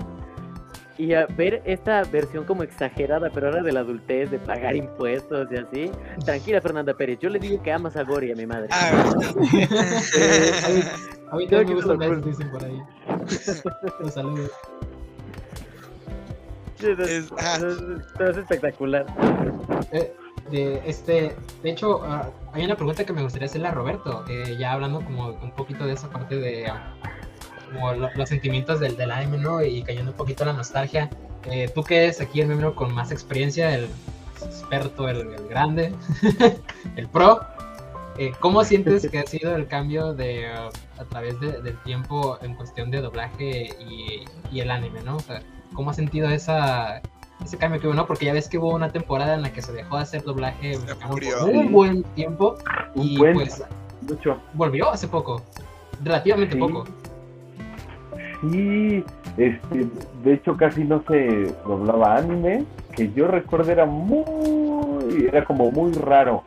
y a ver esta versión como exagerada, pero ahora de la adultez, de pagar impuestos y así. Tranquila, Fernanda Pérez, yo le digo que amas a Gori, a mi madre. Ah, eh, a mí, también me gusta dicen por ahí. Los saludos. Es, ah. es, espectacular. Eh, de, este, de hecho, ah, hay una pregunta que me gustaría hacerle a Roberto, eh, ya hablando como un poquito de esa parte de como los sentimientos del, del anime, ¿no? Y cayendo un poquito la nostalgia. Eh, tú que eres aquí el miembro con más experiencia, el experto, el, grande, el pro, ¿cómo sientes que ha sido el cambio de a través del tiempo en cuestión de doblaje y, y el anime, ¿no? O sea, ¿Cómo has sentido esa, ese cambio que hubo, no? Porque ya ves que hubo una temporada en la que se dejó de hacer doblaje por un buen tiempo y pues mucho. volvió hace poco, relativamente poco. Sí, este, de hecho casi no se doblaba anime, que yo recuerdo era muy, era como muy raro.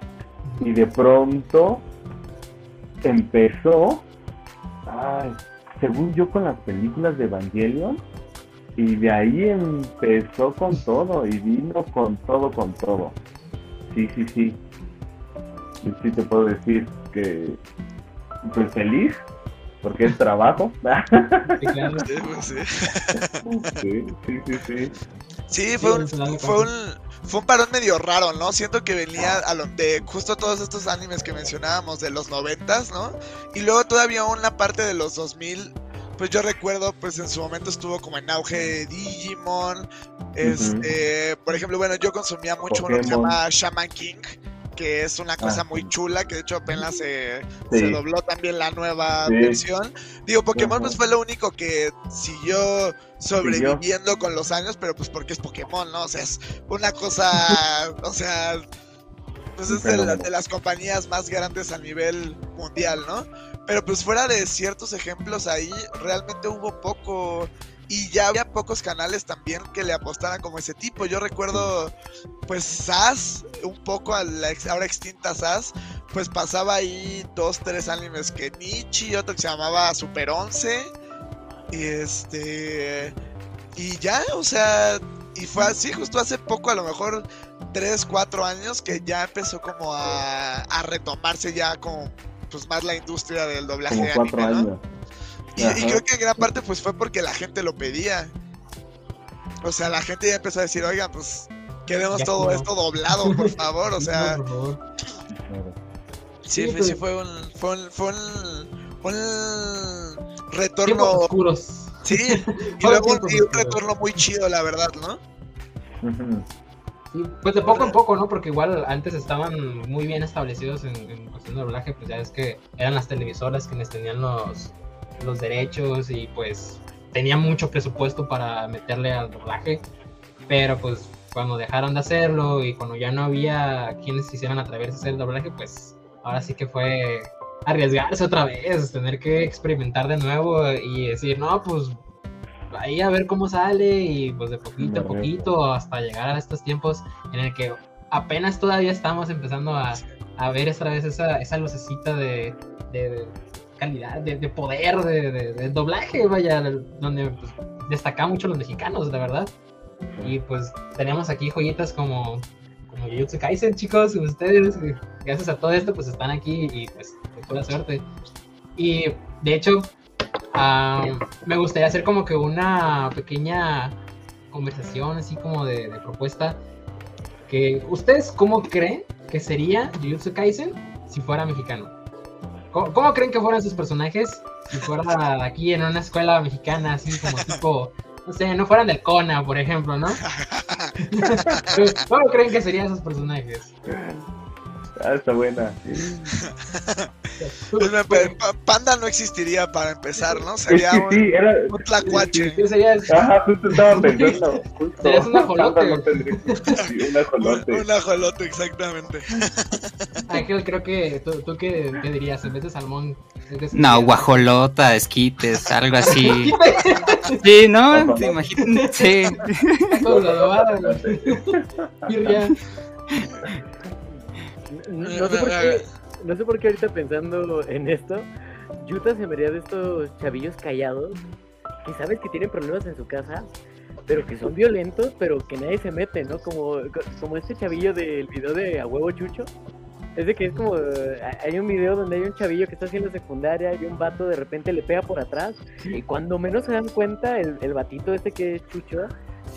Y de pronto empezó, ay, según yo con las películas de Evangelion, y de ahí empezó con todo y vino con todo, con todo. Sí, sí, sí. Sí, sí te puedo decir que pues feliz porque es trabajo. Sí, sí, sí, sí. Sí, fue un, fue un, fue un parón medio raro, ¿no? Siento que venía a lo, de justo todos estos animes que mencionábamos de los noventas, ¿no? Y luego todavía una parte de los 2000 pues yo recuerdo, pues en su momento estuvo como en auge Digimon. Este, por ejemplo, bueno, yo consumía mucho uno que se llama Shaman King, que es una cosa muy ah. chula, que de hecho apenas se, dobló también la nueva versión. Digo, Pokémon pues fue lo único que siguió sobreviviendo con los años, pero pues porque es Pokémon, ¿no? O sea, es una cosa, o sea, pues es de las compañías más grandes a nivel mundial, ¿no? Pero pues fuera de ciertos ejemplos ahí, realmente hubo poco. Y ya había pocos canales también que le apostaran como ese tipo. Yo recuerdo, pues, SAS, un poco a la ahora extinta SAS, pues pasaba ahí dos, tres animes que Nichi, otro que se llamaba Super 11. Y este. Y ya, o sea. Y fue así, justo hace poco, a lo mejor tres, cuatro años, que ya empezó como a, a retomarse ya como pues más la industria del doblaje Como de cuatro anime, ¿no? años. Y, creo que en gran parte pues fue porque la gente lo pedía. O sea, la gente ya empezó a decir, oigan, pues queremos Ya todo esto doblado, por favor. O sea, por favor. Sí, Sí, fue, un, fue un, fue un, retorno, oscuros. sí, y luego un, y un retorno muy chido, la verdad, ¿no? Pues de poco en poco, ¿no? Porque igual antes estaban muy bien establecidos en, en cuestión de doblaje, pues ya es que eran las televisoras quienes tenían los, los derechos y pues tenían mucho presupuesto para meterle al doblaje, pero pues cuando dejaron de hacerlo y cuando ya no había quienes quisieran atreverse a hacer el doblaje, pues ahora sí que fue arriesgarse otra vez, tener que experimentar de nuevo y decir, no, pues ahí a ver cómo sale y pues de poquito a poquito hasta llegar a estos tiempos en el que apenas todavía estamos empezando a, a ver esta vez esa, esa lucecita de, de- calidad, de, de poder, de, de- doblaje, vaya, donde pues, destacan mucho los mexicanos, la verdad. Y pues tenemos aquí joyitas como, como Jujutsu Kaisen, chicos, ustedes, gracias a todo esto, pues están aquí y pues de pura suerte. Y de hecho, ah, me gustaría hacer como que una pequeña conversación, así como de, de propuesta. Que, ¿Ustedes cómo creen que sería Jujutsu Kaisen si fuera mexicano? ¿Cómo, cómo creen que fueran sus personajes si fuera aquí en una escuela mexicana, así como tipo, no sé, no fueran del Kona, por ejemplo, ¿no? ¿Cómo creen que serían esos personajes? Ah, está buena. Panda no existiría para empezar, ¿no? Es Sería un, era. un tlacuache. Sí, serías- Ajá, justo estaba pensando. Justo. Serías un ajolote. No Sí, un ajolote. Un, un ajolote, exactamente. Ángel, creo que tú, tú qué, qué dirías en vez de salmón. No, guajolota, esquites, algo así. Sí, ¿no? ¿Te imaginas? Sí. Todo lo adobado, ¿no? Sé por qué, no sé por qué ahorita pensando en esto, Yuta se me haría de estos chavillos callados que sabes que tienen problemas en su casa, pero que son violentos, pero que nadie se mete, ¿no? Como, como este chavillo del video de A Huevo Chucho. Es de que es como, hay un video donde hay un chavillo que está haciendo secundaria y un vato de repente le pega por atrás y cuando menos se dan cuenta, el, el batito este que es Chucho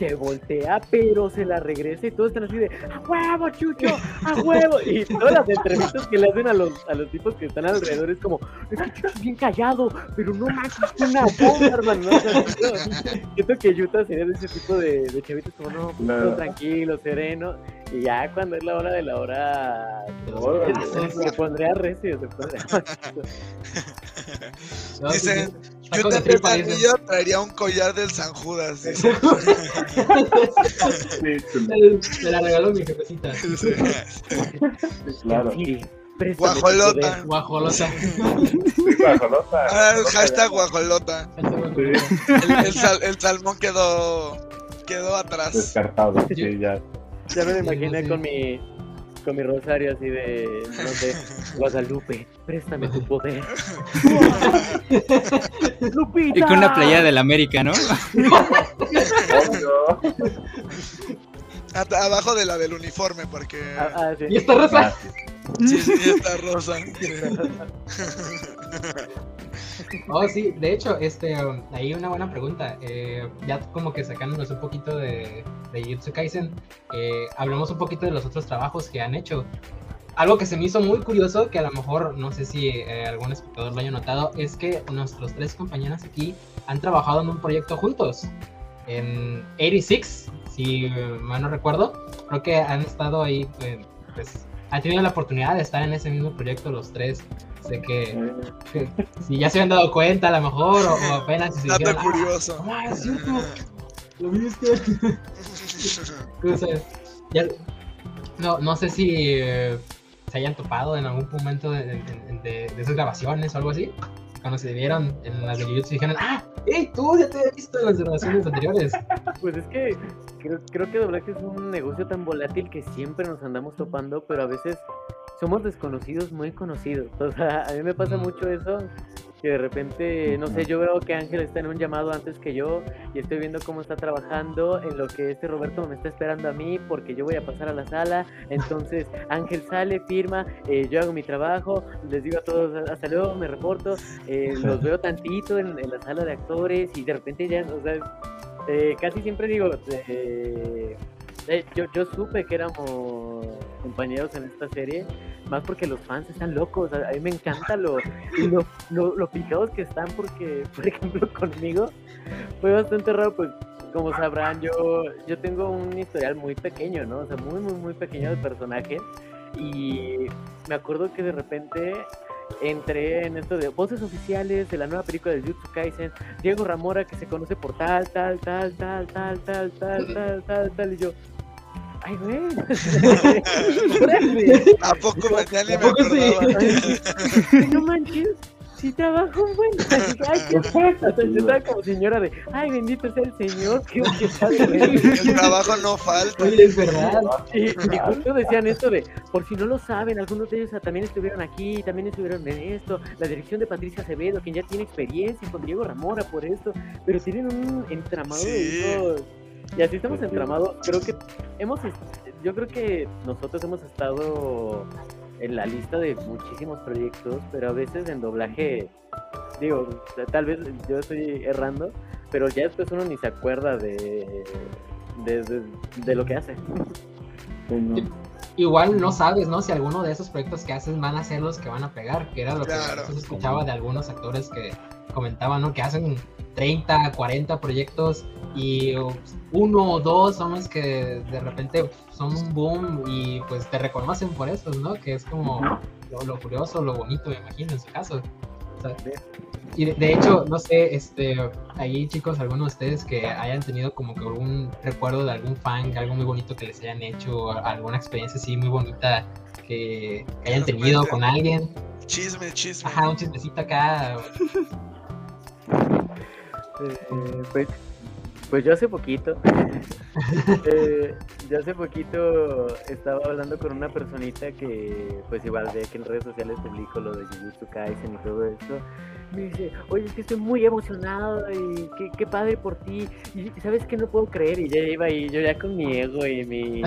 se voltea, pero se la regresa y todos están así de ¡A huevo, Chucho! ¡A huevo! Y todas las entrevistas que le hacen a los, a los tipos que están alrededor es como es que Chucho es bien callado, pero no más es una bomba, hermano. ¿no? O sea, siento- siento que Yuta sería de ese tipo de, de chavitos como no, pues, tranquilo, sereno. Y ya cuando es la hora de la hora se, pondría recio, se pondría No, Dice, sí, sí. Yo dicen. anillo traería un collar del San Judas, dice. Sí, Me la regaló mi jefecita. Claro. Guajolota. Guajolota. Sí, ajolota. Ah, el hashtag guajolota. Sí, El, el sal- el salmón quedó quedó atrás. descartado. Sí, ya. Ya me lo Sí, imaginé sí. con mi con mi rosario así de no sé, Guadalupe, préstame tu poder. Lupita. Y con una playa del América, ¿no? Abajo de la del uniforme, porque Ah, ah, sí. Y esta rosa. Ah, sí, sí, está rosa. Oh, sí, de hecho, este, um, ahí una buena pregunta. Eh, ya como que sacándonos un poquito de, de Jujutsu Kaisen, eh, hablamos un poquito de los otros trabajos que han hecho. Algo que se me hizo muy curioso, que a lo mejor no sé si eh, algún espectador lo haya notado, es que nuestros tres compañeros aquí han trabajado en un proyecto juntos. En 86, si mal no recuerdo, creo que han estado ahí, eh, pues, han tenido la oportunidad de estar en ese mismo proyecto los tres. Sé que que si ya se habían dado cuenta a lo mejor o, o apenas si se dijeron, curioso. ah, es cierto, lo viste. Sea, ya- no, no sé si eh, se hayan topado en algún momento de, de- de- de esas grabaciones o algo así. Cuando se vieron en las de Jujutsu dijeron, ah, hey, tú ya te he visto en las grabaciones anteriores. Pues es que creo, creo que doblaje es un negocio tan volátil que siempre nos andamos topando, pero a veces somos desconocidos muy conocidos. O sea, a mí me pasa mucho eso que de repente, no sé, yo veo que Ángel está en un llamado antes que yo y estoy viendo cómo está trabajando en lo que este Roberto me está esperando a mí porque yo voy a pasar a la sala. Entonces Ángel sale, firma, eh, yo hago mi trabajo, les digo a todos hasta luego, me reporto, eh, los veo tantito en, en, la sala de actores y de repente ya, o sea, eh, casi siempre digo, yo, yo supe que éramos compañeros en esta serie más porque los fans están locos. A mí me encanta lo, lo, lo, lo picados que están porque, por ejemplo, conmigo fue bastante raro, pues como sabrán, yo, yo tengo un historial muy pequeño, ¿no? O sea, muy, muy, muy pequeño de personaje. Y me acuerdo que de repente entré en esto de voces oficiales de la nueva película de Jutsu Kaisen, Diego Ramora que se conoce por tal, tal, tal, tal, tal, tal, tal, tal, tal, tal, y yo, Ay, güey. ¿A poco ya ni me acordaba? no manches. Si trabajo un buen. Ay, qué pasa. Yo estaba como señora de, ay, bendito sea el Señor, qué El trabajo no falta. Oye, es verdad. Y, y, justo decían esto de, por si no lo saben, algunos de ellos también estuvieron aquí, también estuvieron en esto. La dirección de Patricia Acevedo, quien ya tiene experiencia con Diego Ramora por esto, pero tienen un entramado Sí. de esos y así estamos entramados. Creo que hemos, yo creo que nosotros hemos estado en la lista de muchísimos proyectos, pero a veces en doblaje, digo, tal vez yo estoy errando, pero ya después uno ni se acuerda de, de, de, de lo que hace. Igual no sabes, ¿no? Si alguno de esos proyectos que haces van a ser los que van a pegar, que era lo Claro. que se escuchaba de algunos actores que comentaban, ¿no? Que hacen 30, 40 proyectos y uno o dos son los que de repente son un boom y pues te reconocen por eso, ¿no? Que es como lo, lo curioso, lo bonito, me imagino, en su caso. Sea, y de, de hecho, no sé, este, ahí chicos, algunos de ustedes que hayan tenido como que algún recuerdo de algún fan, algo muy bonito que les hayan hecho, alguna experiencia así muy bonita que, que hayan tenido con alguien. Chisme, chisme. Ajá, un chismecito acá. Eh, pues, pues yo hace poquito, eh, yo hace poquito estaba hablando con una personita que, pues igual ve que en redes sociales publico lo de Jujutsu Kaisen y todo eso. Me dice, oye, es que estoy muy emocionado y qué, qué padre por ti. Y sabes que no puedo creer. Y ya iba y yo ya con mi ego y mi.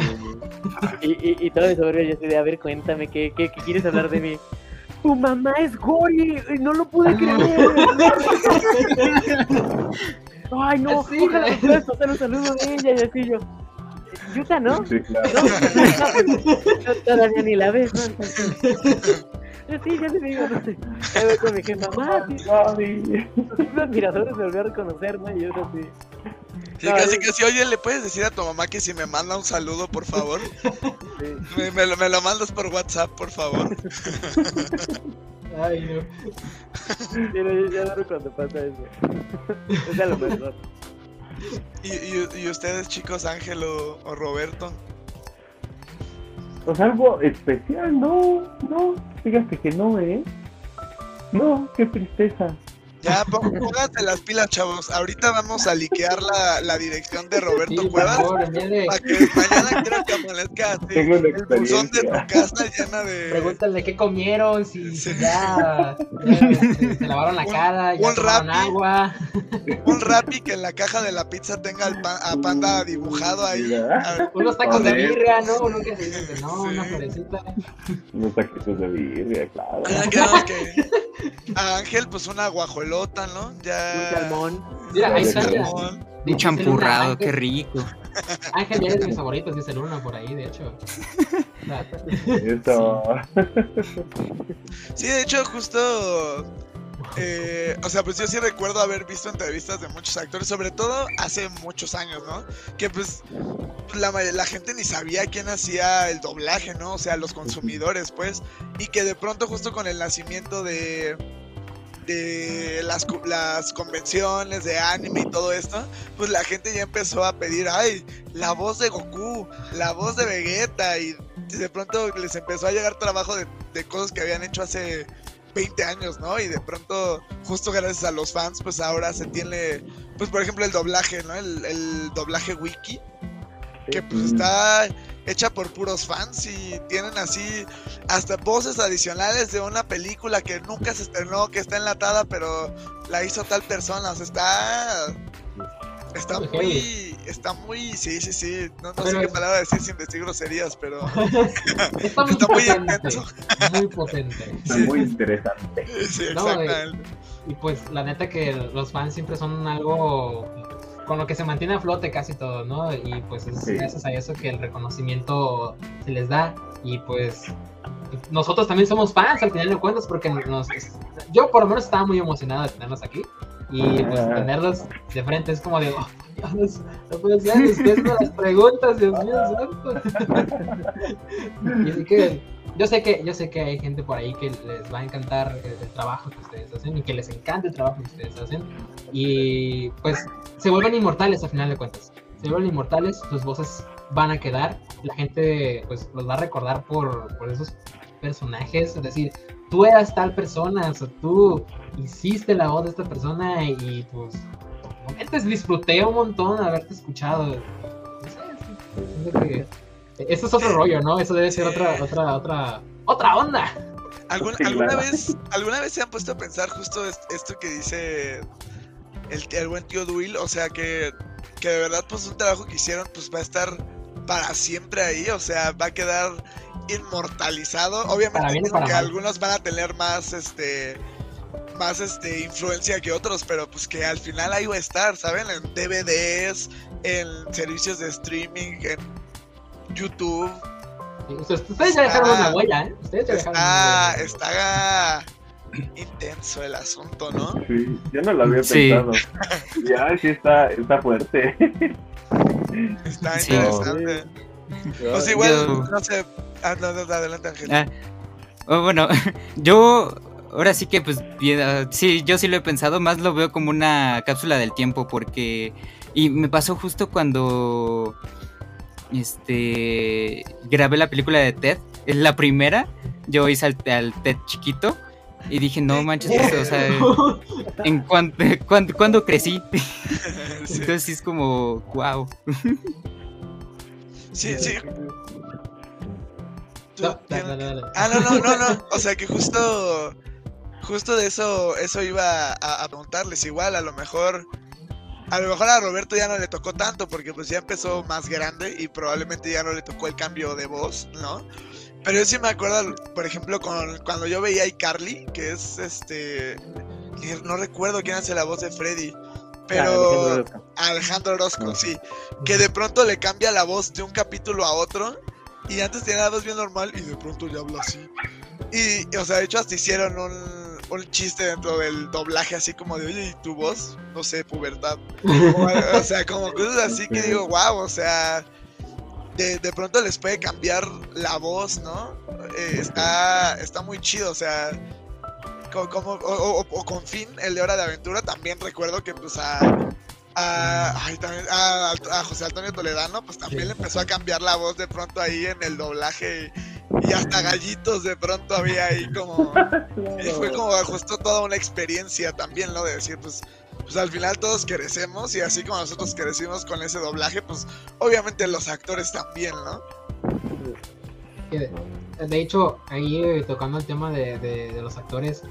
y, y, y todo sobrino, yo así de, a ver, cuéntame, ¿qué, qué, qué quieres hablar de mí? Tu mamá es Gori, y no lo pude creer. Ay, no, Sí, ojalá me puedas pasar un saludo de ella y así yo. Yuta, ¿no? Sí, claro. No, todavía ni la ves, ¿no? Sí, ya te digo, no sé. Ya voy con mi jefa, mamá, sí, los admiradores me volvió a reconocer, ¿no? Y yo así. Sí, No, casi es- casi, oye, ¿le puedes decir a tu mamá que si me manda un saludo, por favor? sí. Me, me lo, me lo mandas por WhatsApp, por favor. Ay, no. Pero yo ya adoro cuando pasa eso. Es a lo mejor. ¿Y, y, y ustedes, chicos, Ángel o, o Roberto? Pues algo especial, no, no, fíjate que no, ¿eh? No, qué tristeza. Ya, pó- pónganse las pilas, chavos. Ahorita vamos a liquear la, la dirección de Roberto Sí, por Cuevas favor, para que mañana quiero que amanezca así, Tengo una el buzón de tu casa llena de... pregúntale qué comieron, si, si Sí. ya, ya, se, se lavaron la Un- cara, ya un Rappi. agua. Un Rappi que en la caja de la pizza tenga el pa- a Panda dibujado ahí. A- Unos tacos de birria, ¿no? Uno que se dice, no, Sí. una florecita. Unos taquitos de birria, claro. Claro que a Ángel, pues una guajolota, ¿no? Ya. Un salmón. Mira, ahí está. Un champurrado, qué rico. Ángel ya eres de mis favoritos, dice Luna por ahí, de hecho. Eso. Sí, de hecho, justo. Eh, o sea, pues yo sí recuerdo haber visto entrevistas de muchos actores, sobre todo hace muchos años, ¿no? Que pues la, la gente ni sabía quién hacía el doblaje, ¿no? O sea, los consumidores, pues. Y que de pronto, justo con el nacimiento de. de las, las convenciones de anime y todo esto, pues la gente ya empezó a pedir, ay, la voz de Goku, la voz de Vegeta, y de pronto les empezó a llegar trabajo de, de cosas que habían hecho hace 20 años, ¿no? Y de pronto, justo gracias a los fans, pues ahora se tiene, pues por ejemplo, el doblaje, ¿no? El, el doblaje wiki, que pues está hecha por puros fans y tienen así hasta voces adicionales de una película que nunca se estrenó, que está enlatada, pero la hizo tal persona. O sea, está. Está muy. Está muy. Sí, sí, sí. No, sé qué palabra decir sin decir groserías, pero. está muy, potente, muy potente. Está muy interesante. Sí, exactamente. y pues la neta que los fans siempre son algo con lo que se mantiene a flote casi todo, ¿no? Y pues es gracias a eso que el reconocimiento se les da y pues nosotros también somos fans al final de cuentas porque nos, yo por lo menos estaba muy emocionado de tenerlos aquí y pues tenerlos de frente es como de oh, no puede ser, ustedes las preguntas, Dios mío y así que yo sé que yo sé que hay gente por ahí que les va a encantar el, trabajo que ustedes hacen y que les encanta el trabajo que ustedes hacen. Y pues se vuelven inmortales al final de cuentas. Se vuelven inmortales sus voces van a quedar la gente pues los va a recordar por, por esos personajes. Es decir tú eras tal persona o sea tú hiciste la voz de esta persona y pues antes disfruté un montón haberte escuchado no sé, que eso es otro rollo, ¿no? Eso debe ser otra, otra, otra, otra onda. ¿Alguna, vez, ¿Alguna vez se han puesto a pensar justo esto que dice el, el buen tío Duil? O sea, que, que de verdad, pues un trabajo que hicieron, pues va a estar para siempre ahí, o sea, va a quedar inmortalizado. Obviamente que algunos van a tener más, este, más, este, influencia que otros, pero pues que al final ahí va a estar, ¿saben? En DVDs, en servicios de streaming, en YouTube. ustedes, ya dejaron una huella, ¿eh? Ustedes ya dejaron una huella. Está intenso el asunto, ¿no? Sí, yo no lo había pensado. ya, sí está, está fuerte. está interesante. Pues igual, no sé. Ah, no, no, adelante, Ángel. Ah, oh, bueno, yo ahora sí que pues ah, sí, yo sí lo he pensado, más lo veo como una cápsula del tiempo porque y me pasó justo cuando este, grabé la película de Ted, es la primera, yo hice al, Ted chiquito y dije, no manches, o sea, en cuanto, cuando, crecí. Entonces sí es como, wow. Sí, sí. Ah, no, no, no, no. O sea que justo, justo de eso, eso iba a preguntarles. Igual, a lo mejor a lo mejor a Roberto ya no le tocó tanto porque pues ya empezó más grande y probablemente ya no le tocó el cambio de voz, ¿no? Pero yo sí me acuerdo, por ejemplo, con, cuando yo veía a iCarly, que es este... No recuerdo quién hace la voz de Freddy. Pero Alejandro Orozco, sí. Que de pronto le cambia la voz de un capítulo a otro. Y antes tenía la voz bien normal y de pronto ya habla así. Y, o sea, de hecho hasta hicieron un un chiste dentro del doblaje así como de, oye, ¿y tu voz? No sé, pubertad. o, sea, como cosas así que digo, wow, o sea, de, pronto les puede cambiar la voz, ¿no? Eh, está, está muy chido, o sea, como, o, con Fin, el de Hora de Aventura, también recuerdo que pues a, a, a, José Antonio Toledano, pues también le empezó a cambiar la voz de pronto ahí en el doblaje y hasta gallitos de pronto había ahí como... Y fue como justo toda una experiencia también, ¿no? De decir, pues, pues al final todos crecemos y así como nosotros crecimos con ese doblaje, pues obviamente los actores también, ¿no? De hecho, ahí eh, tocando el tema de, los actores,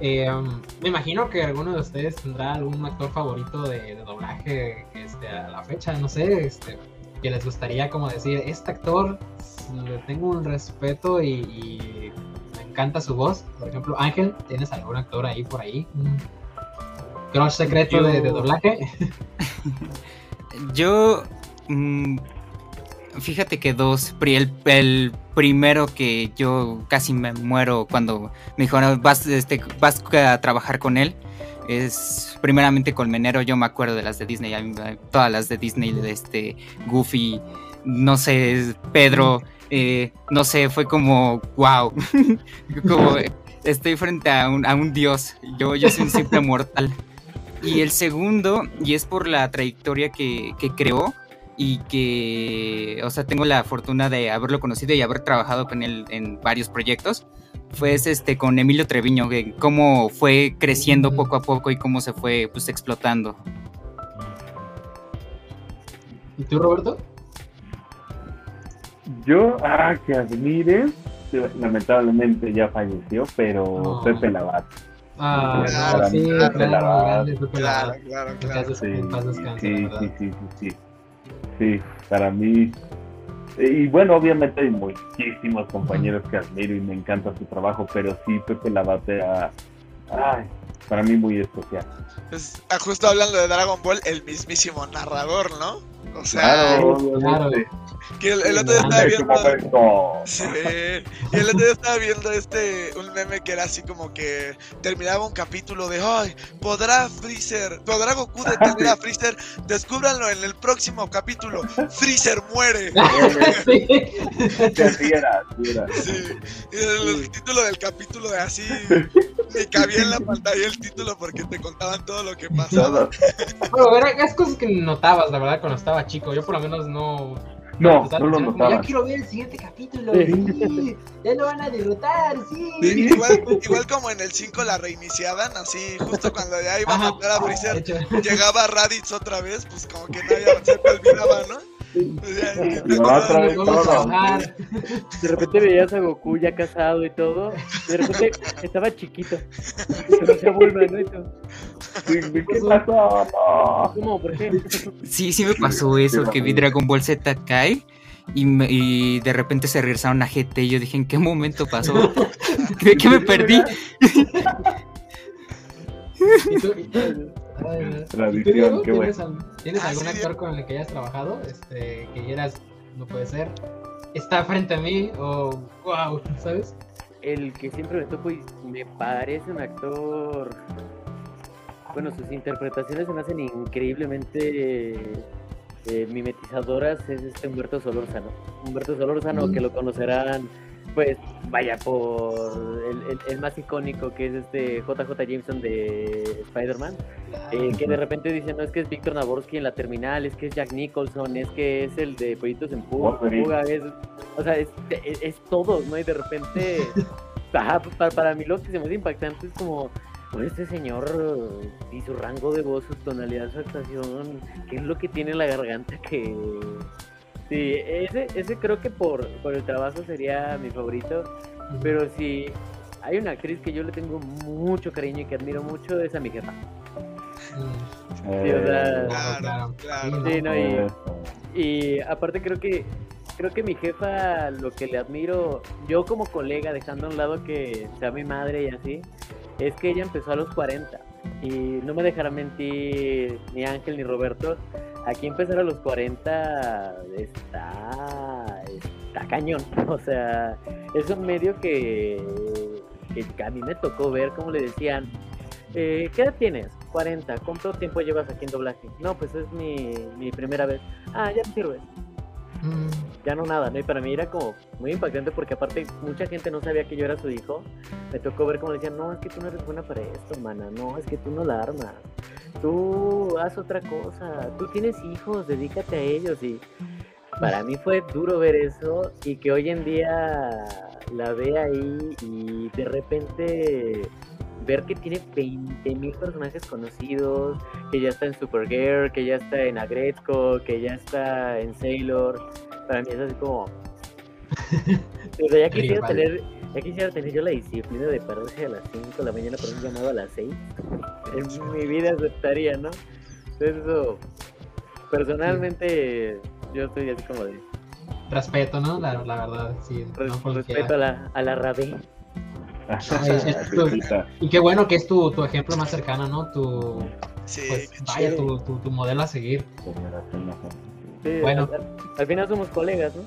eh, um, me imagino que alguno de ustedes tendrá algún actor favorito de, doblaje este, a la fecha, no sé, este, que les gustaría como decir, este actor le tengo un respeto y, me encanta su voz. Por ejemplo, Ángel, ¿tienes algún actor ahí por ahí? ¿Un crush secreto de, doblaje? Yo... Mm, fíjate que dos. El, el, primero que yo casi me muero cuando me dijo vas, este, vas a trabajar con él. Es primeramente Colmenero, yo me acuerdo de las de Disney, todas las de Disney, de este Goofy, no sé, Pedro, eh, no sé, fue como, wow, como estoy frente a un, a un dios, yo, yo soy un simple mortal. Y el segundo, y es por la trayectoria que, que creó, y que, o sea, tengo la fortuna de haberlo conocido y haber trabajado con él en varios proyectos, fue este con Emilio Treviño, que cómo fue creciendo poco a poco y cómo se fue pues explotando. ¿Y tú, Roberto? Yo, ah, que admire, lamentablemente ya falleció, pero No. Pepe Lavat. Ah, Claro, sí, claro, grande sí, sí, sí, sí, sí. Sí, para mí. Y bueno, obviamente hay muchísimos compañeros que admiro y me encanta su trabajo, pero sí, Pepe ay, para mí muy especial. Pues, ah, justo hablando de Dragon Ball, el mismísimo narrador, ¿no? O sea, Claro, claro. obviamente. Que el, el otro día estaba viendo. Sí, y el otro día estaba viendo este, un meme que era así como que terminaba un capítulo de ¡Ay! ¿Podrá Freezer, podrá Goku detener a Freezer? Descúbranlo en el próximo capítulo. Freezer muere. Sí. Sí, era, era. Sí, y el, el título del capítulo de así, ni cabía en la pantalla el título porque te contaban todo lo que pasaba. Todo. Bueno, era, es cosas que notabas, la verdad, cuando estaba chico. Yo por lo menos no... No, no lo atención, como, notaba. Ya quiero ver el siguiente capítulo. Sí. Sí, ya lo van a derrotar, sí. Sí, igual, igual como en el 5 la reiniciaban, así justo cuando ya iba a matar a Freezer, llegaba Raditz otra vez, pues como que no había, se te olvidaba, ¿no? Pues Y otra vez todo. De repente veías a Goku ya casado y todo. De repente estaba chiquito. Pero se vuelve, ¿no? ¿Qué pasó? No. ¿Cómo? ¿Por qué? Sí, sí me pasó eso, que vi Dragon Ball Z Kai y, me- y de repente se regresaron a GT y yo dije, ¿en qué momento pasó? ¿De qué me perdí? No. ¿Y tú, Tradición, qué ¿Tienes, bueno. ¿Tienes Ah, algún sí, actor con el que hayas trabajado? Este, que quieras, no puede ser, está frente a mí o wow, ¿sabes? El que siempre me toco y me parece un actor. Bueno, sus interpretaciones se me hacen increíblemente eh, mimetizadoras. Es este Humberto Solórzano. Humberto Solórzano, Mm. que lo conocerán, pues, vaya por el, el- el más icónico que es este JJ Jameson de Spider-Man. Eh, que de repente dicen, no es que es Víctor Naborsky en la terminal, es que es Jack Nicholson, es que es el de Proyectos en. Fuga, es, o sea, es, es, es todo, ¿no? Y de repente, para, para mí lo que se me hace impactante es como, pues, este señor y su rango de voz, su tonalidad, su actuación, qué es lo que tiene en la garganta que... Sí, ese, ese creo que por, por el trabajo sería mi favorito, pero si hay una actriz que yo le tengo mucho cariño y que admiro mucho, es a mi jefa. Sí, o sea, Claro, claro. claro. Sí, Sí, no, y, y aparte creo que creo que mi jefa lo que le admiro, yo como colega, dejando a un lado que sea mi madre y así, es que ella empezó a los 40 y no me dejará mentir ni Ángel ni Roberto, aquí empezar a los 40 está está cañón, o sea, es un medio que, que a mí me tocó ver como le decían, eh, ¿qué edad tienes? 40. ¿Cuánto tiempo llevas aquí en doblaje? No, pues es mi, mi primera vez. Ah, ya te sirves. Mm, Ya no nada, ¿no? Y para mí era como muy impactante porque aparte mucha gente no sabía que yo era su hijo. Me tocó ver como decían, no, es que tú no eres buena para esto, mana. No, es que tú no la armas. Tú haz otra cosa. Tú tienes hijos, dedícate a ellos. Y para mí fue duro ver eso y que hoy en día la ve ahí y de repente ver que tiene 20.000 personajes conocidos, que ya está en Supergirl, que ya está en Agretsuko, que ya está en Sailor. Para mí es así como... O sea, ya quisiera tener, ya quisiera tener yo la disciplina de pararse a las 5 de la mañana para un llamado a las 6. En mi vida aceptaría, ¿no? Entonces eso, personalmente, yo estoy así como de respeto, ¿no? La, la verdad, sí. res- no cualquiera. respeto a la, a la rabé. Chiquita. Y qué bueno que es tu, tu ejemplo más cercano, ¿no? Tu, Sí, pues, vaya, tu, tu, tu modelo a seguir. Sí, Bueno. al, al final somos colegas, ¿no?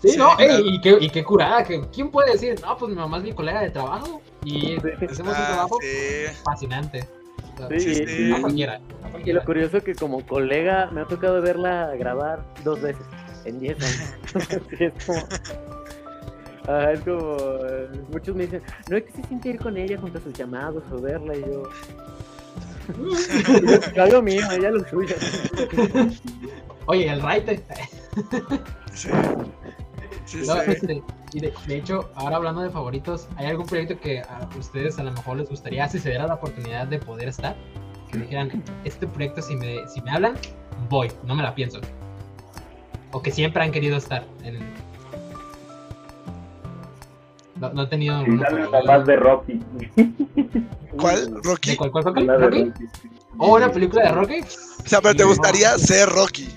Sí, Sí, no, ey, y, qué, y qué curada. Que, ¿Quién puede decir? No, pues mi mamá es mi colega de trabajo y hacemos un Ah, trabajo sí. fascinante. Sí, Sí, y- sí. No cualquiera. no Y lo curioso es que como colega me ha tocado verla grabar dos veces en 10 años. Sí, es como... Ajá, es como... Muchos me dicen, no es que se siente ir con ella junto a sus llamados o verla y yo... yo hago mío, ella lo suyo. Oye, el raite. Sí. Sí, No, sí. este, y de, de hecho, ahora hablando de favoritos, ¿hay algún proyecto que a ustedes a lo mejor les gustaría, si se diera la oportunidad de poder estar? Que dijeran, este proyecto si me, si me hablan, voy, no me la pienso. O que siempre han querido estar en, No, no he tenido ahí. una más de Rocky. ¿Cuál? ¿De ¿Rocky? cuál, cuál, cuál? De ¿Rocky? Rocky. ¿O una película de Rocky? O sea, pero te gustaría ser Rocky.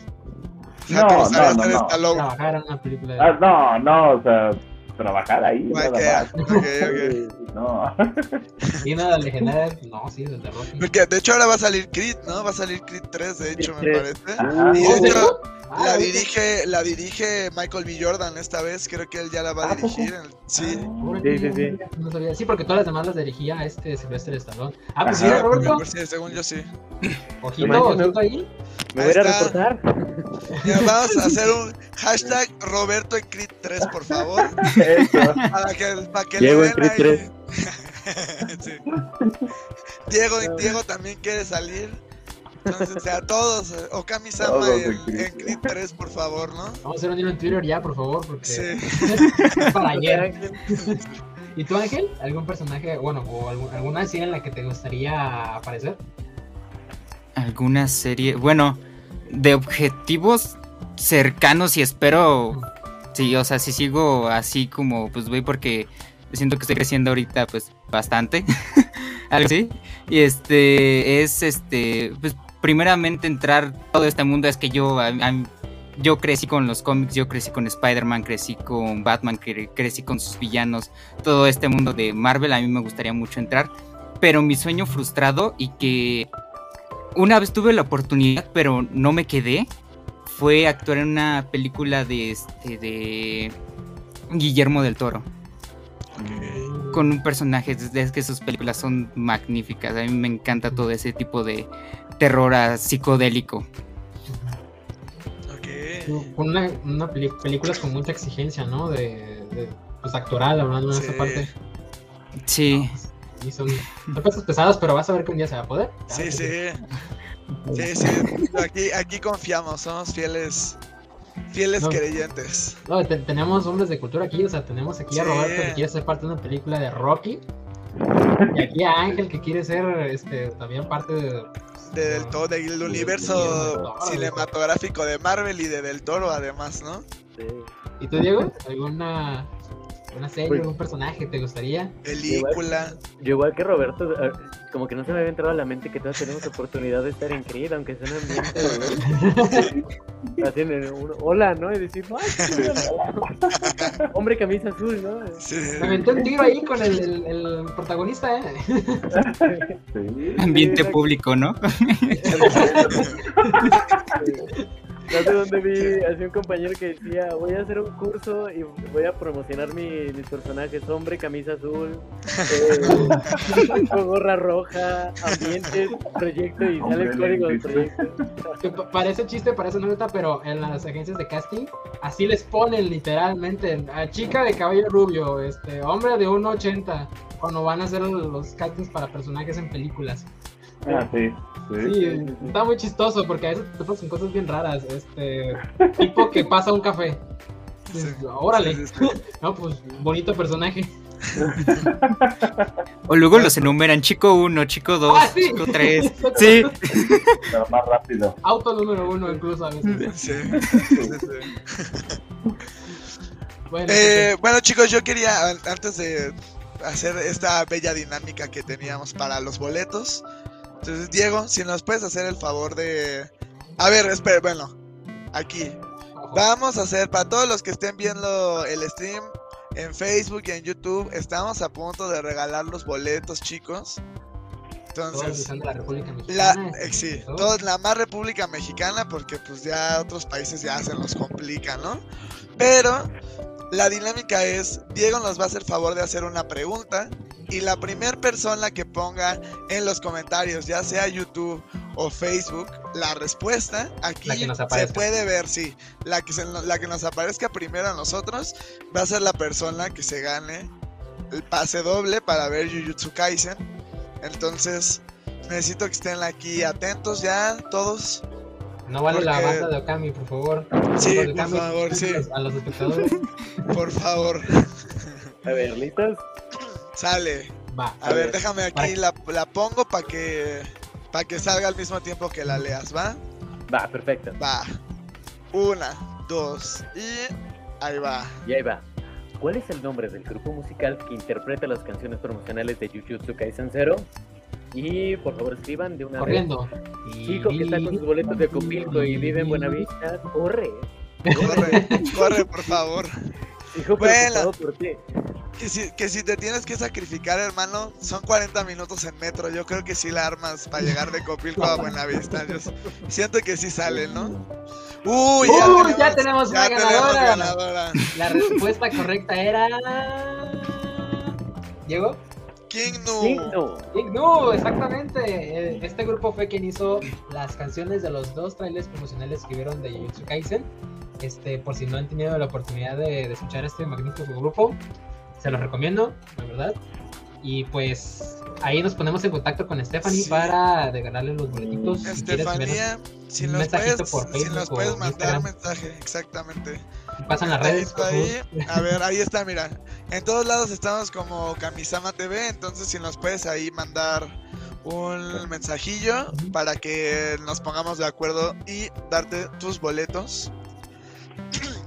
O sea, No, no, no, no. Trabajar en una película de Ah, no, no, o sea, trabajar ahí, Ok, nada más. ok, ok. No. Y una legendaria, no, sí, desde Rocky. Porque de hecho ahora va a salir Creed, ¿no? Va a salir Creed 3, de hecho, me parece. Ajá. Y ¿En de hecho? Ah, la ok. dirige, la dirige Michael B. Jordan esta vez, creo que él ya la va a ¿A poco? dirigir. el- Sí. Sí, sí, sí. No sabía. Sí, porque todas las demás las dirigía este Sylvester Stallone. Ah, pues sí. Roberto. Sí, según yo sí. Ojito, ahí. Me voy a reportar. Ya, vamos a hacer un hashtag Roberto en Creed 3, por favor. Para que, para que Diego le en den Creed ahí. Sí. Diego, Diego también quiere salir. Entonces, o sea, todos, eh, Okami-sama Todos en, en Creed. en Creed 3, por favor, ¿no? Vamos a hacer un hilo en Twitter ya, por favor, porque Sí. para ayer. ¿Y tú, Ángel? ¿Algún personaje, bueno, o algún- alguna serie en la que te gustaría aparecer? Alguna serie. Bueno, de objetivos cercanos y espero. Sí, o sea, si sigo así como, pues voy porque siento que estoy creciendo ahorita, pues bastante. Algo así. Y este, es este, pues primeramente entrar todo este mundo. Es que yo, a- a- yo crecí con los cómics, yo crecí con Spider-Man, crecí con Batman, cre- crecí con sus villanos. Todo este mundo de Marvel a mí me gustaría mucho entrar. Pero mi sueño frustrado y que una vez tuve la oportunidad, pero no me quedé. Fue actuar en una película de este de Guillermo del Toro. Con un personaje, es que sus películas son magníficas. A mí me encanta todo ese tipo de terror ah, psicodélico. Ok. Con una, una películas con mucha exigencia, ¿no? De, de, pues actoral, hablando de Sí. esa parte. Sí, Y son, son cosas pesadas, pero vas a ver que un día se va a poder. Sí, sí. Sí, sí. Aquí, aquí confiamos, somos fieles. Fieles No. creyentes. No, te- tenemos hombres de cultura aquí, o sea, tenemos aquí a. Roberto que quiere ser parte de una película de Rocky. Y aquí a Ángel que quiere ser este, también parte de... De del todo, del universo Toro, cinematográfico de Marvel y de Del Toro, además, ¿no? Sí. ¿Y tú, Diego? ¿Alguna una serie, Pues- algún personaje te gustaría? Película. Yo igual que Roberto, eh, como que no se me había entrado a la mente que todos tenemos oportunidad de estar en Creed, aunque sea un ambiente de- Así en un hola, ¿no? Y decir. Hombre camisa azul, ¿no? Sí. Me aventé un tiro ahí con el, el- el protagonista, ¿eh? Sí. ambiente público, ¿no? No sé dónde vi así un compañero que decía, voy a hacer un curso y voy a promocionar mi- mis personajes, hombre, camisa azul, eh, gorra roja, ambientes, proyecto y sale el código del proyecto. Que parece chiste, parece anécdota, pero en las agencias de casting así les ponen literalmente a chica de cabello rubio, este hombre de 1.80 cuando van a hacer los castings para personajes en películas. Ah, sí. Sí. Sí, está muy chistoso porque a veces te topas con cosas bien raras, este tipo que pasa un café. Sí. Órale, Sí, sí, sí. no pues bonito personaje. O luego los enumeran chico 1, chico 2, Ah, sí. chico 3. Sí. Pero más rápido. Auto número uno incluso a veces. Sí, sí. Bueno, Eh, bueno chicos, yo quería, an- antes de hacer esta bella dinámica que teníamos para los boletos, entonces Diego, si nos puedes hacer el favor de... A ver, espera, bueno, aquí. Vamos a hacer, para todos los que estén viendo el stream en Facebook y en YouTube, estamos a punto de regalar los boletos, chicos. Todos Entonces, usando la República la, Mexicana. eh, sí, todo. todo- la más República Mexicana, porque pues ya otros países ya se nos complica, ¿no? Pero la dinámica es, Diego nos va a hacer favor de hacer una pregunta y la primera persona que ponga en los comentarios, ya sea YouTube o Facebook, la respuesta, aquí La se puede ver, sí, la que, se- la que nos aparezca primero a nosotros va a ser la persona que se gane el pase doble para ver Jujutsu Kaisen. Entonces, necesito que estén aquí atentos ya todos. No vale la banda de Okami, por favor. Sí, por Okami, favor, sí, A los espectadores. por favor. A ver, ¿listos? Sale. Va. A ver, déjame aquí, la, la pongo para que, para que salga al mismo tiempo que la leas, ¿va? Va, perfecto. Va. Una, dos y ahí va. Y ahí va. ¿cuál es el nombre del grupo musical que interpreta las canciones promocionales de Jujutsu Kaisen Zero? Y por favor escriban de una Corriendo. vez. Chico que está con sus boletos de Copilco y vive en Buenavista, corre. Corre, corre, por favor. Hijo, preocupado por ti. Que si, que si te tienes que sacrificar, hermano, son 40 minutos en metro. Yo creo que sí la armas para llegar de Copilco a Buenavista. Yo siento que sí sale, ¿no? Uy, ya, Uy, tenemos, ya tenemos una tenemos ganadora. ganadora. La respuesta correcta era. ¿Diego? King Nu. no. Big Nu, exactamente. Eh, Este grupo fue quien hizo las canciones de los dos trailers promocionales que vieron de Jujutsu Kaisen. Este, por si no han tenido la oportunidad de, de escuchar este magnífico grupo, se los recomiendo, la verdad. Y pues ahí nos ponemos en contacto con Stephanie Sí. para regalarle los boletitos. si Estefanía, si un nos mensajito puedes, por si o puedes mandar Instagram. mensaje, exactamente. pasan las redes. Ahí. A ver, ahí está, mira. En todos lados estamos como Kamisama TV, entonces si nos puedes ahí mandar un mensajillo para que nos pongamos de acuerdo y darte tus boletos.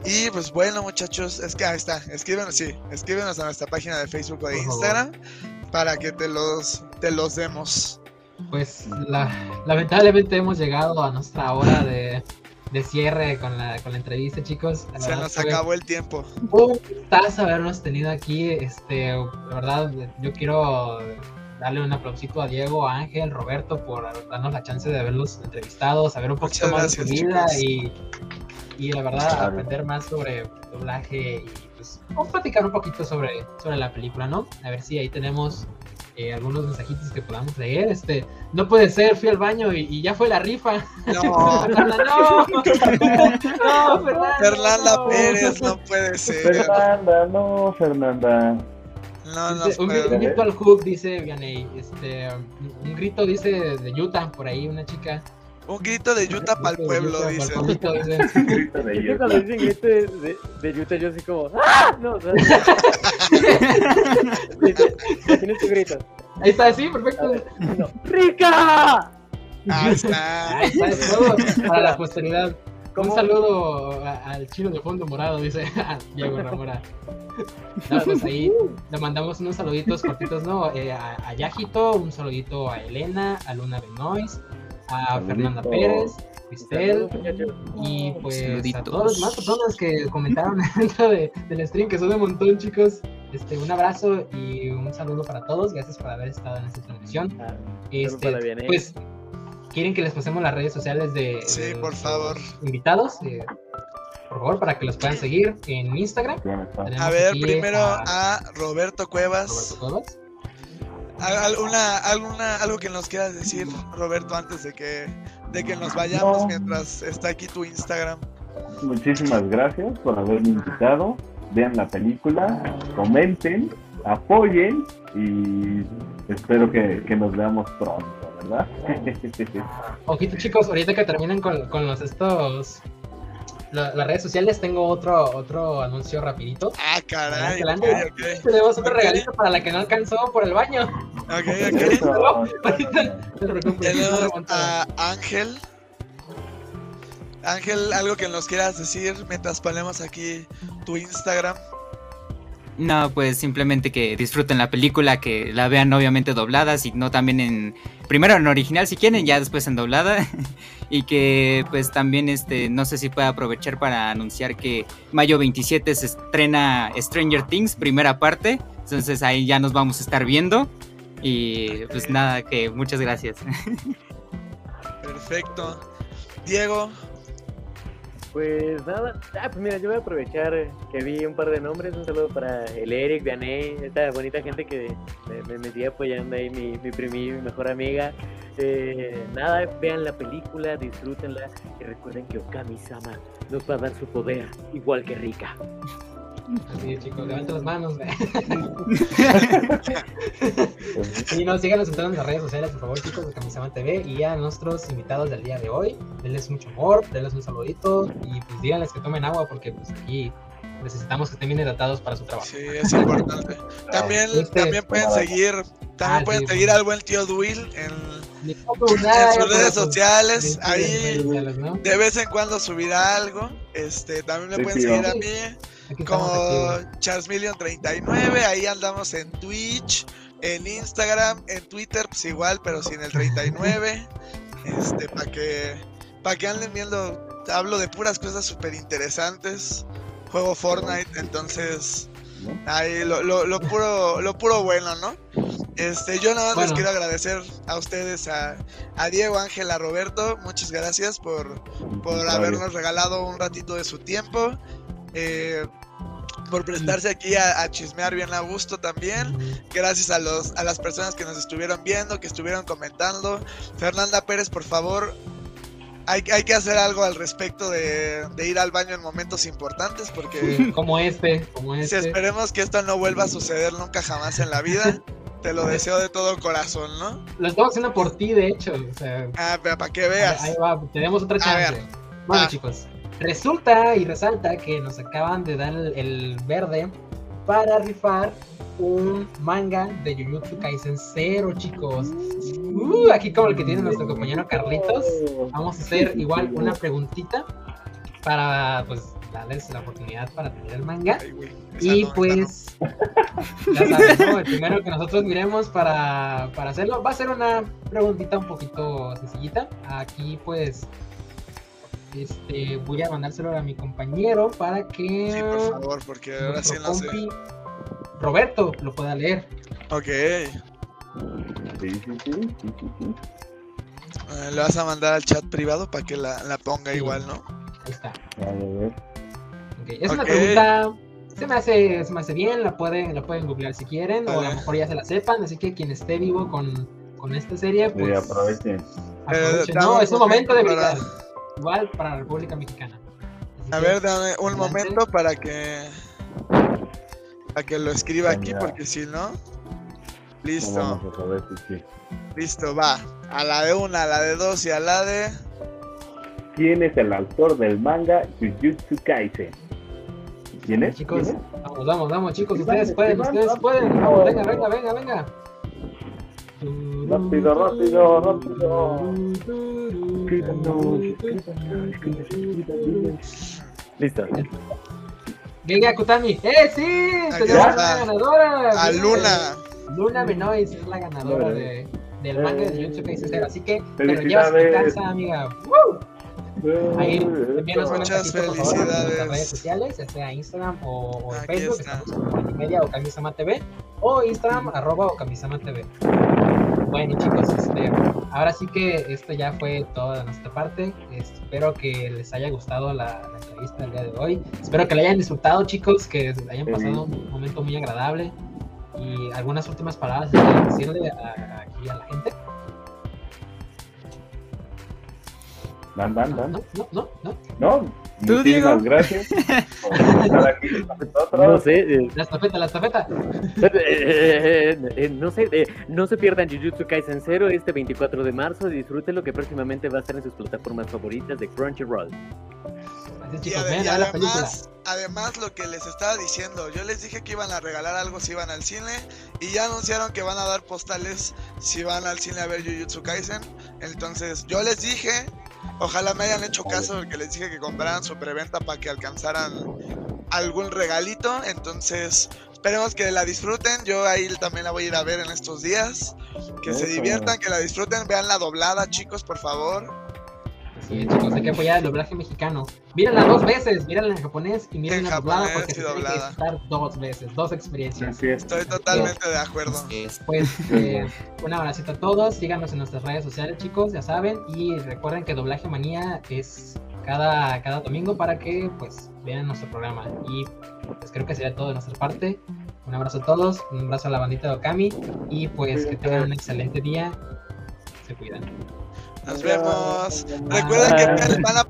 Y pues bueno, muchachos, es que ahí está, escríbenos, sí, escríbenos a nuestra página de Facebook o de. Instagram para que te los, te los demos. Pues la- lamentablemente hemos llegado a nuestra hora de, de cierre con la, con la entrevista, chicos. La Se verdad nos acabó el tiempo. Un gustazo habernos tenido aquí. Este, la verdad, yo quiero darle un aplausito a Diego, a Ángel, Roberto por darnos la chance de haberlos entrevistado, saber un poquito Muchas más de su vida chicos. y, y la verdad Claro. aprender más sobre doblaje y pues vamos a platicar un poquito sobre, sobre la película, ¿no? A ver si ahí tenemos eh, algunos mensajitos que podamos leer. Este, no puede ser, fui al baño y, y ya fue la rifa. No, Fernanda, no, no, Fernanda. Fernanda no. Pérez, no puede ser. Fernanda, no, Fernanda. No nos Dice, un, puede. un grito al hook, dice Vianey. Este, un grito, dice, de Utah, por ahí, una chica. Un grito de Utah para el Un pueblo, Utah dice. pa'l pueblito, dice. Grito de dicen grito de, de, Utah, yo así como, ¡ah! No, o sea, tienes tu grito. Ahí está, sí, perfecto. No. ¡Rica! Ahí está. Ahí está, es para la posteridad. Un saludo al chino de fondo morado, dice Diego Ramora. No, pues ahí le mandamos unos saluditos cortitos, ¿no? Eh, a, a Yajito, un saludito a Elena, a Luna Benoist, a Saludito. Fernanda Pérez, Cristel. Y pues a Saluditos. todas las más personas que comentaron dentro de, del stream, que son un montón, chicos. Este, un abrazo y un saludo para todos. Gracias por haber estado en esta transmisión. Ah, Este, bien, ¿eh? pues, ¿quieren que les pasemos las redes sociales de, Sí, de por favor. invitados? Eh, por favor, para que los puedan seguir en Instagram. A ver, primero a a Roberto Cuevas. Roberto Cuevas. Al- Alguna, alguna, algo que nos quieras decir, Roberto, antes de que, de que nos vayamos No. mientras está aquí tu Instagram. Muchísimas gracias por haberme invitado. Vean la película, comenten, apoyen y espero que, que nos veamos pronto, ¿verdad? Ojito chicos, ahorita que terminen con, con los estos la- las redes sociales, tengo otro otro anuncio rapidito. Ah, caray. Tenemos otro regalito para la que no alcanzó por el baño. Ok, ok. Tenemos a Ángel. Ángel, algo que nos quieras decir mientras ponemos aquí tu Instagram. No, pues simplemente que disfruten la película, que la vean obviamente doblada, si no también en primero en original si quieren, ya después en doblada y que pues también este no sé si pueda aprovechar para anunciar que mayo 27 se estrena Stranger Things primera parte, entonces ahí ya nos vamos a estar viendo y pues nada, que muchas gracias. Perfecto. Diego, Pues nada, ah, pues mira, yo voy a aprovechar que vi un par de nombres. Un saludo para el Eric, Vianey, esta bonita gente que me, me metí apoyando ahí, mi, mi primi, mi mejor amiga. Eh, nada, vean la película, disfrútenla y recuerden que Okami-sama nos va a dar su poder, igual que Rika. Así chicos, levanten las manos. y nos síganos en todas las redes sociales, por favor, chicos, de Kamisama TV. Y a nuestros invitados del día de hoy, denles mucho amor, denles un saludito y pues díganles que tomen agua porque pues aquí necesitamos que estén bien hidratados para su trabajo. sí, es importante. También, Este- también pueden seguir, también Ah, pueden sí, seguir bueno. al buen tío Duil en, nada, en sus redes sociales. en Ahí redes sociales, ¿no? de vez en cuando subirá algo. Este, también me Sí, pueden tío. seguir a mí. Como CharlesMillion39, ahí andamos en Twitch, en Instagram, en Twitter, pues igual, pero sin el 39. Este, para que, para que anden viendo, hablo de puras cosas súper interesantes. Juego Fortnite, entonces, ahí lo, lo, puro, lo puro bueno, ¿no? Este, yo nada más les quiero agradecer a ustedes, a, a Diego, Ángel, a Roberto, muchas gracias por, por habernos regalado un ratito de su tiempo. Eh, por prestarse aquí a, chismear bien a gusto también. Gracias a, los, a las personas que nos estuvieron viendo, que estuvieron comentando. Fernanda Pérez, por favor, hay, hay que hacer algo al respecto de, ir al baño en momentos importantes porque... Como este, como este. esperemos que esto no vuelva a suceder nunca jamás en la vida. Te lo deseo de todo corazón, ¿no? Lo estamos haciendo por ti, de hecho. ah, pero para que veas. Ahí va, tenemos otra chance. Bueno, chicos. Resulta y resalta que nos acaban de dar el verde para rifar un manga de Jujutsu Kaisen 0, chicos. Uh, aquí como el que tiene nuestro compañero Carlitos, vamos a hacer igual una preguntita para pues darles la oportunidad para tener el manga. y pues, ya sabes, el primero que nosotros miremos para, para hacerlo va a ser una preguntita un poquito sencillita. Aquí pues este, voy a mandárselo a mi compañero para que. Sí, por favor, porque ahora sí no sé. Roberto lo pueda leer. Ok. le vas a mandar al chat privado para que la, la ponga igual, ¿no? Ahí está. Okay. Es una pregunta. Se me, hace, se me hace bien, la pueden, la pueden googlear si quieren, o a lo mejor ya se la sepan, así que quien esté vivo con, con esta serie, pues. Sí, aprovechen. aprovechen. No, es un momento de brillar igual para la República Mexicana. a ver, dame un momento para que para que lo escriba aquí, porque si no, listo. Listo, va. A la de una, a la de dos y a la de. ¿Quién es el autor del manga Jujutsu Kaisen? ¿Quién es? Chicos, vamos, vamos, vamos, chicos, ustedes pueden, ustedes pueden. venga, venga, venga, venga. Rápido, rápido, rápido. Listo. Venga, Kutami. ¡Eh, sí! Tenemos una ganadora. A Luna. Luna Benoist es la ganadora de, del manga de Jujutsu Kaisen 0. Así que te lo llevas a tu casa, amiga. Ahí envíanos Muchas felicidades. en nuestras redes sociales, ya sea Instagram o, o Facebook, estamos en Media o Kamisama TV, o Instagram, arroba o Kamisama TV. Bueno chicos, este, ahora sí que esto ya fue toda nuestra parte. Espero que les haya gustado la, entrevista del día de hoy. Espero que la hayan disfrutado chicos, que hayan pasado un momento muy agradable. Y algunas últimas palabras que decirle aquí a la gente. Van, van, van. No, no, no. No, no. ¿Tú, Diego? gracias No sé. Eh, la estafeta, la estafeta. Eh, eh, no sé, no se pierdan Jujutsu Kaisen 0 este 24 de marzo. Disfruten lo que próximamente va a estar en sus plataformas favoritas de Crunchyroll. y, además, además, lo que les estaba diciendo, yo les dije que iban a regalar algo si iban al cine y ya anunciaron que van a dar postales si van al cine a ver Jujutsu Kaisen. Entonces, yo les dije Ojalá me hayan hecho caso porque les dije que compraran su preventa para que alcanzaran algún regalito. Entonces, esperemos que la disfruten. Yo ahí también la voy a ir a ver en estos días. Que se diviertan, que la disfruten. Vean la doblada, chicos, por favor. Sí, chicos, hay que apoyar el doblaje mexicano. Mírenla dos veces, mírenla en japonés y mírenla en doblada porque se tiene que estar dos veces, dos experiencias. Estoy totalmente de acuerdo. Pues eh, un abracito a todos, síganos en nuestras redes sociales, chicos, ya saben, y recuerden que Doblaje Manía es cada, cada domingo para que pues vean nuestro programa. Y pues creo que sería todo de nuestra parte. Un abrazo a todos, un abrazo a la bandita de Okami y pues que tengan un excelente día. Se cuidan. Nos vemos. Recuerden que van a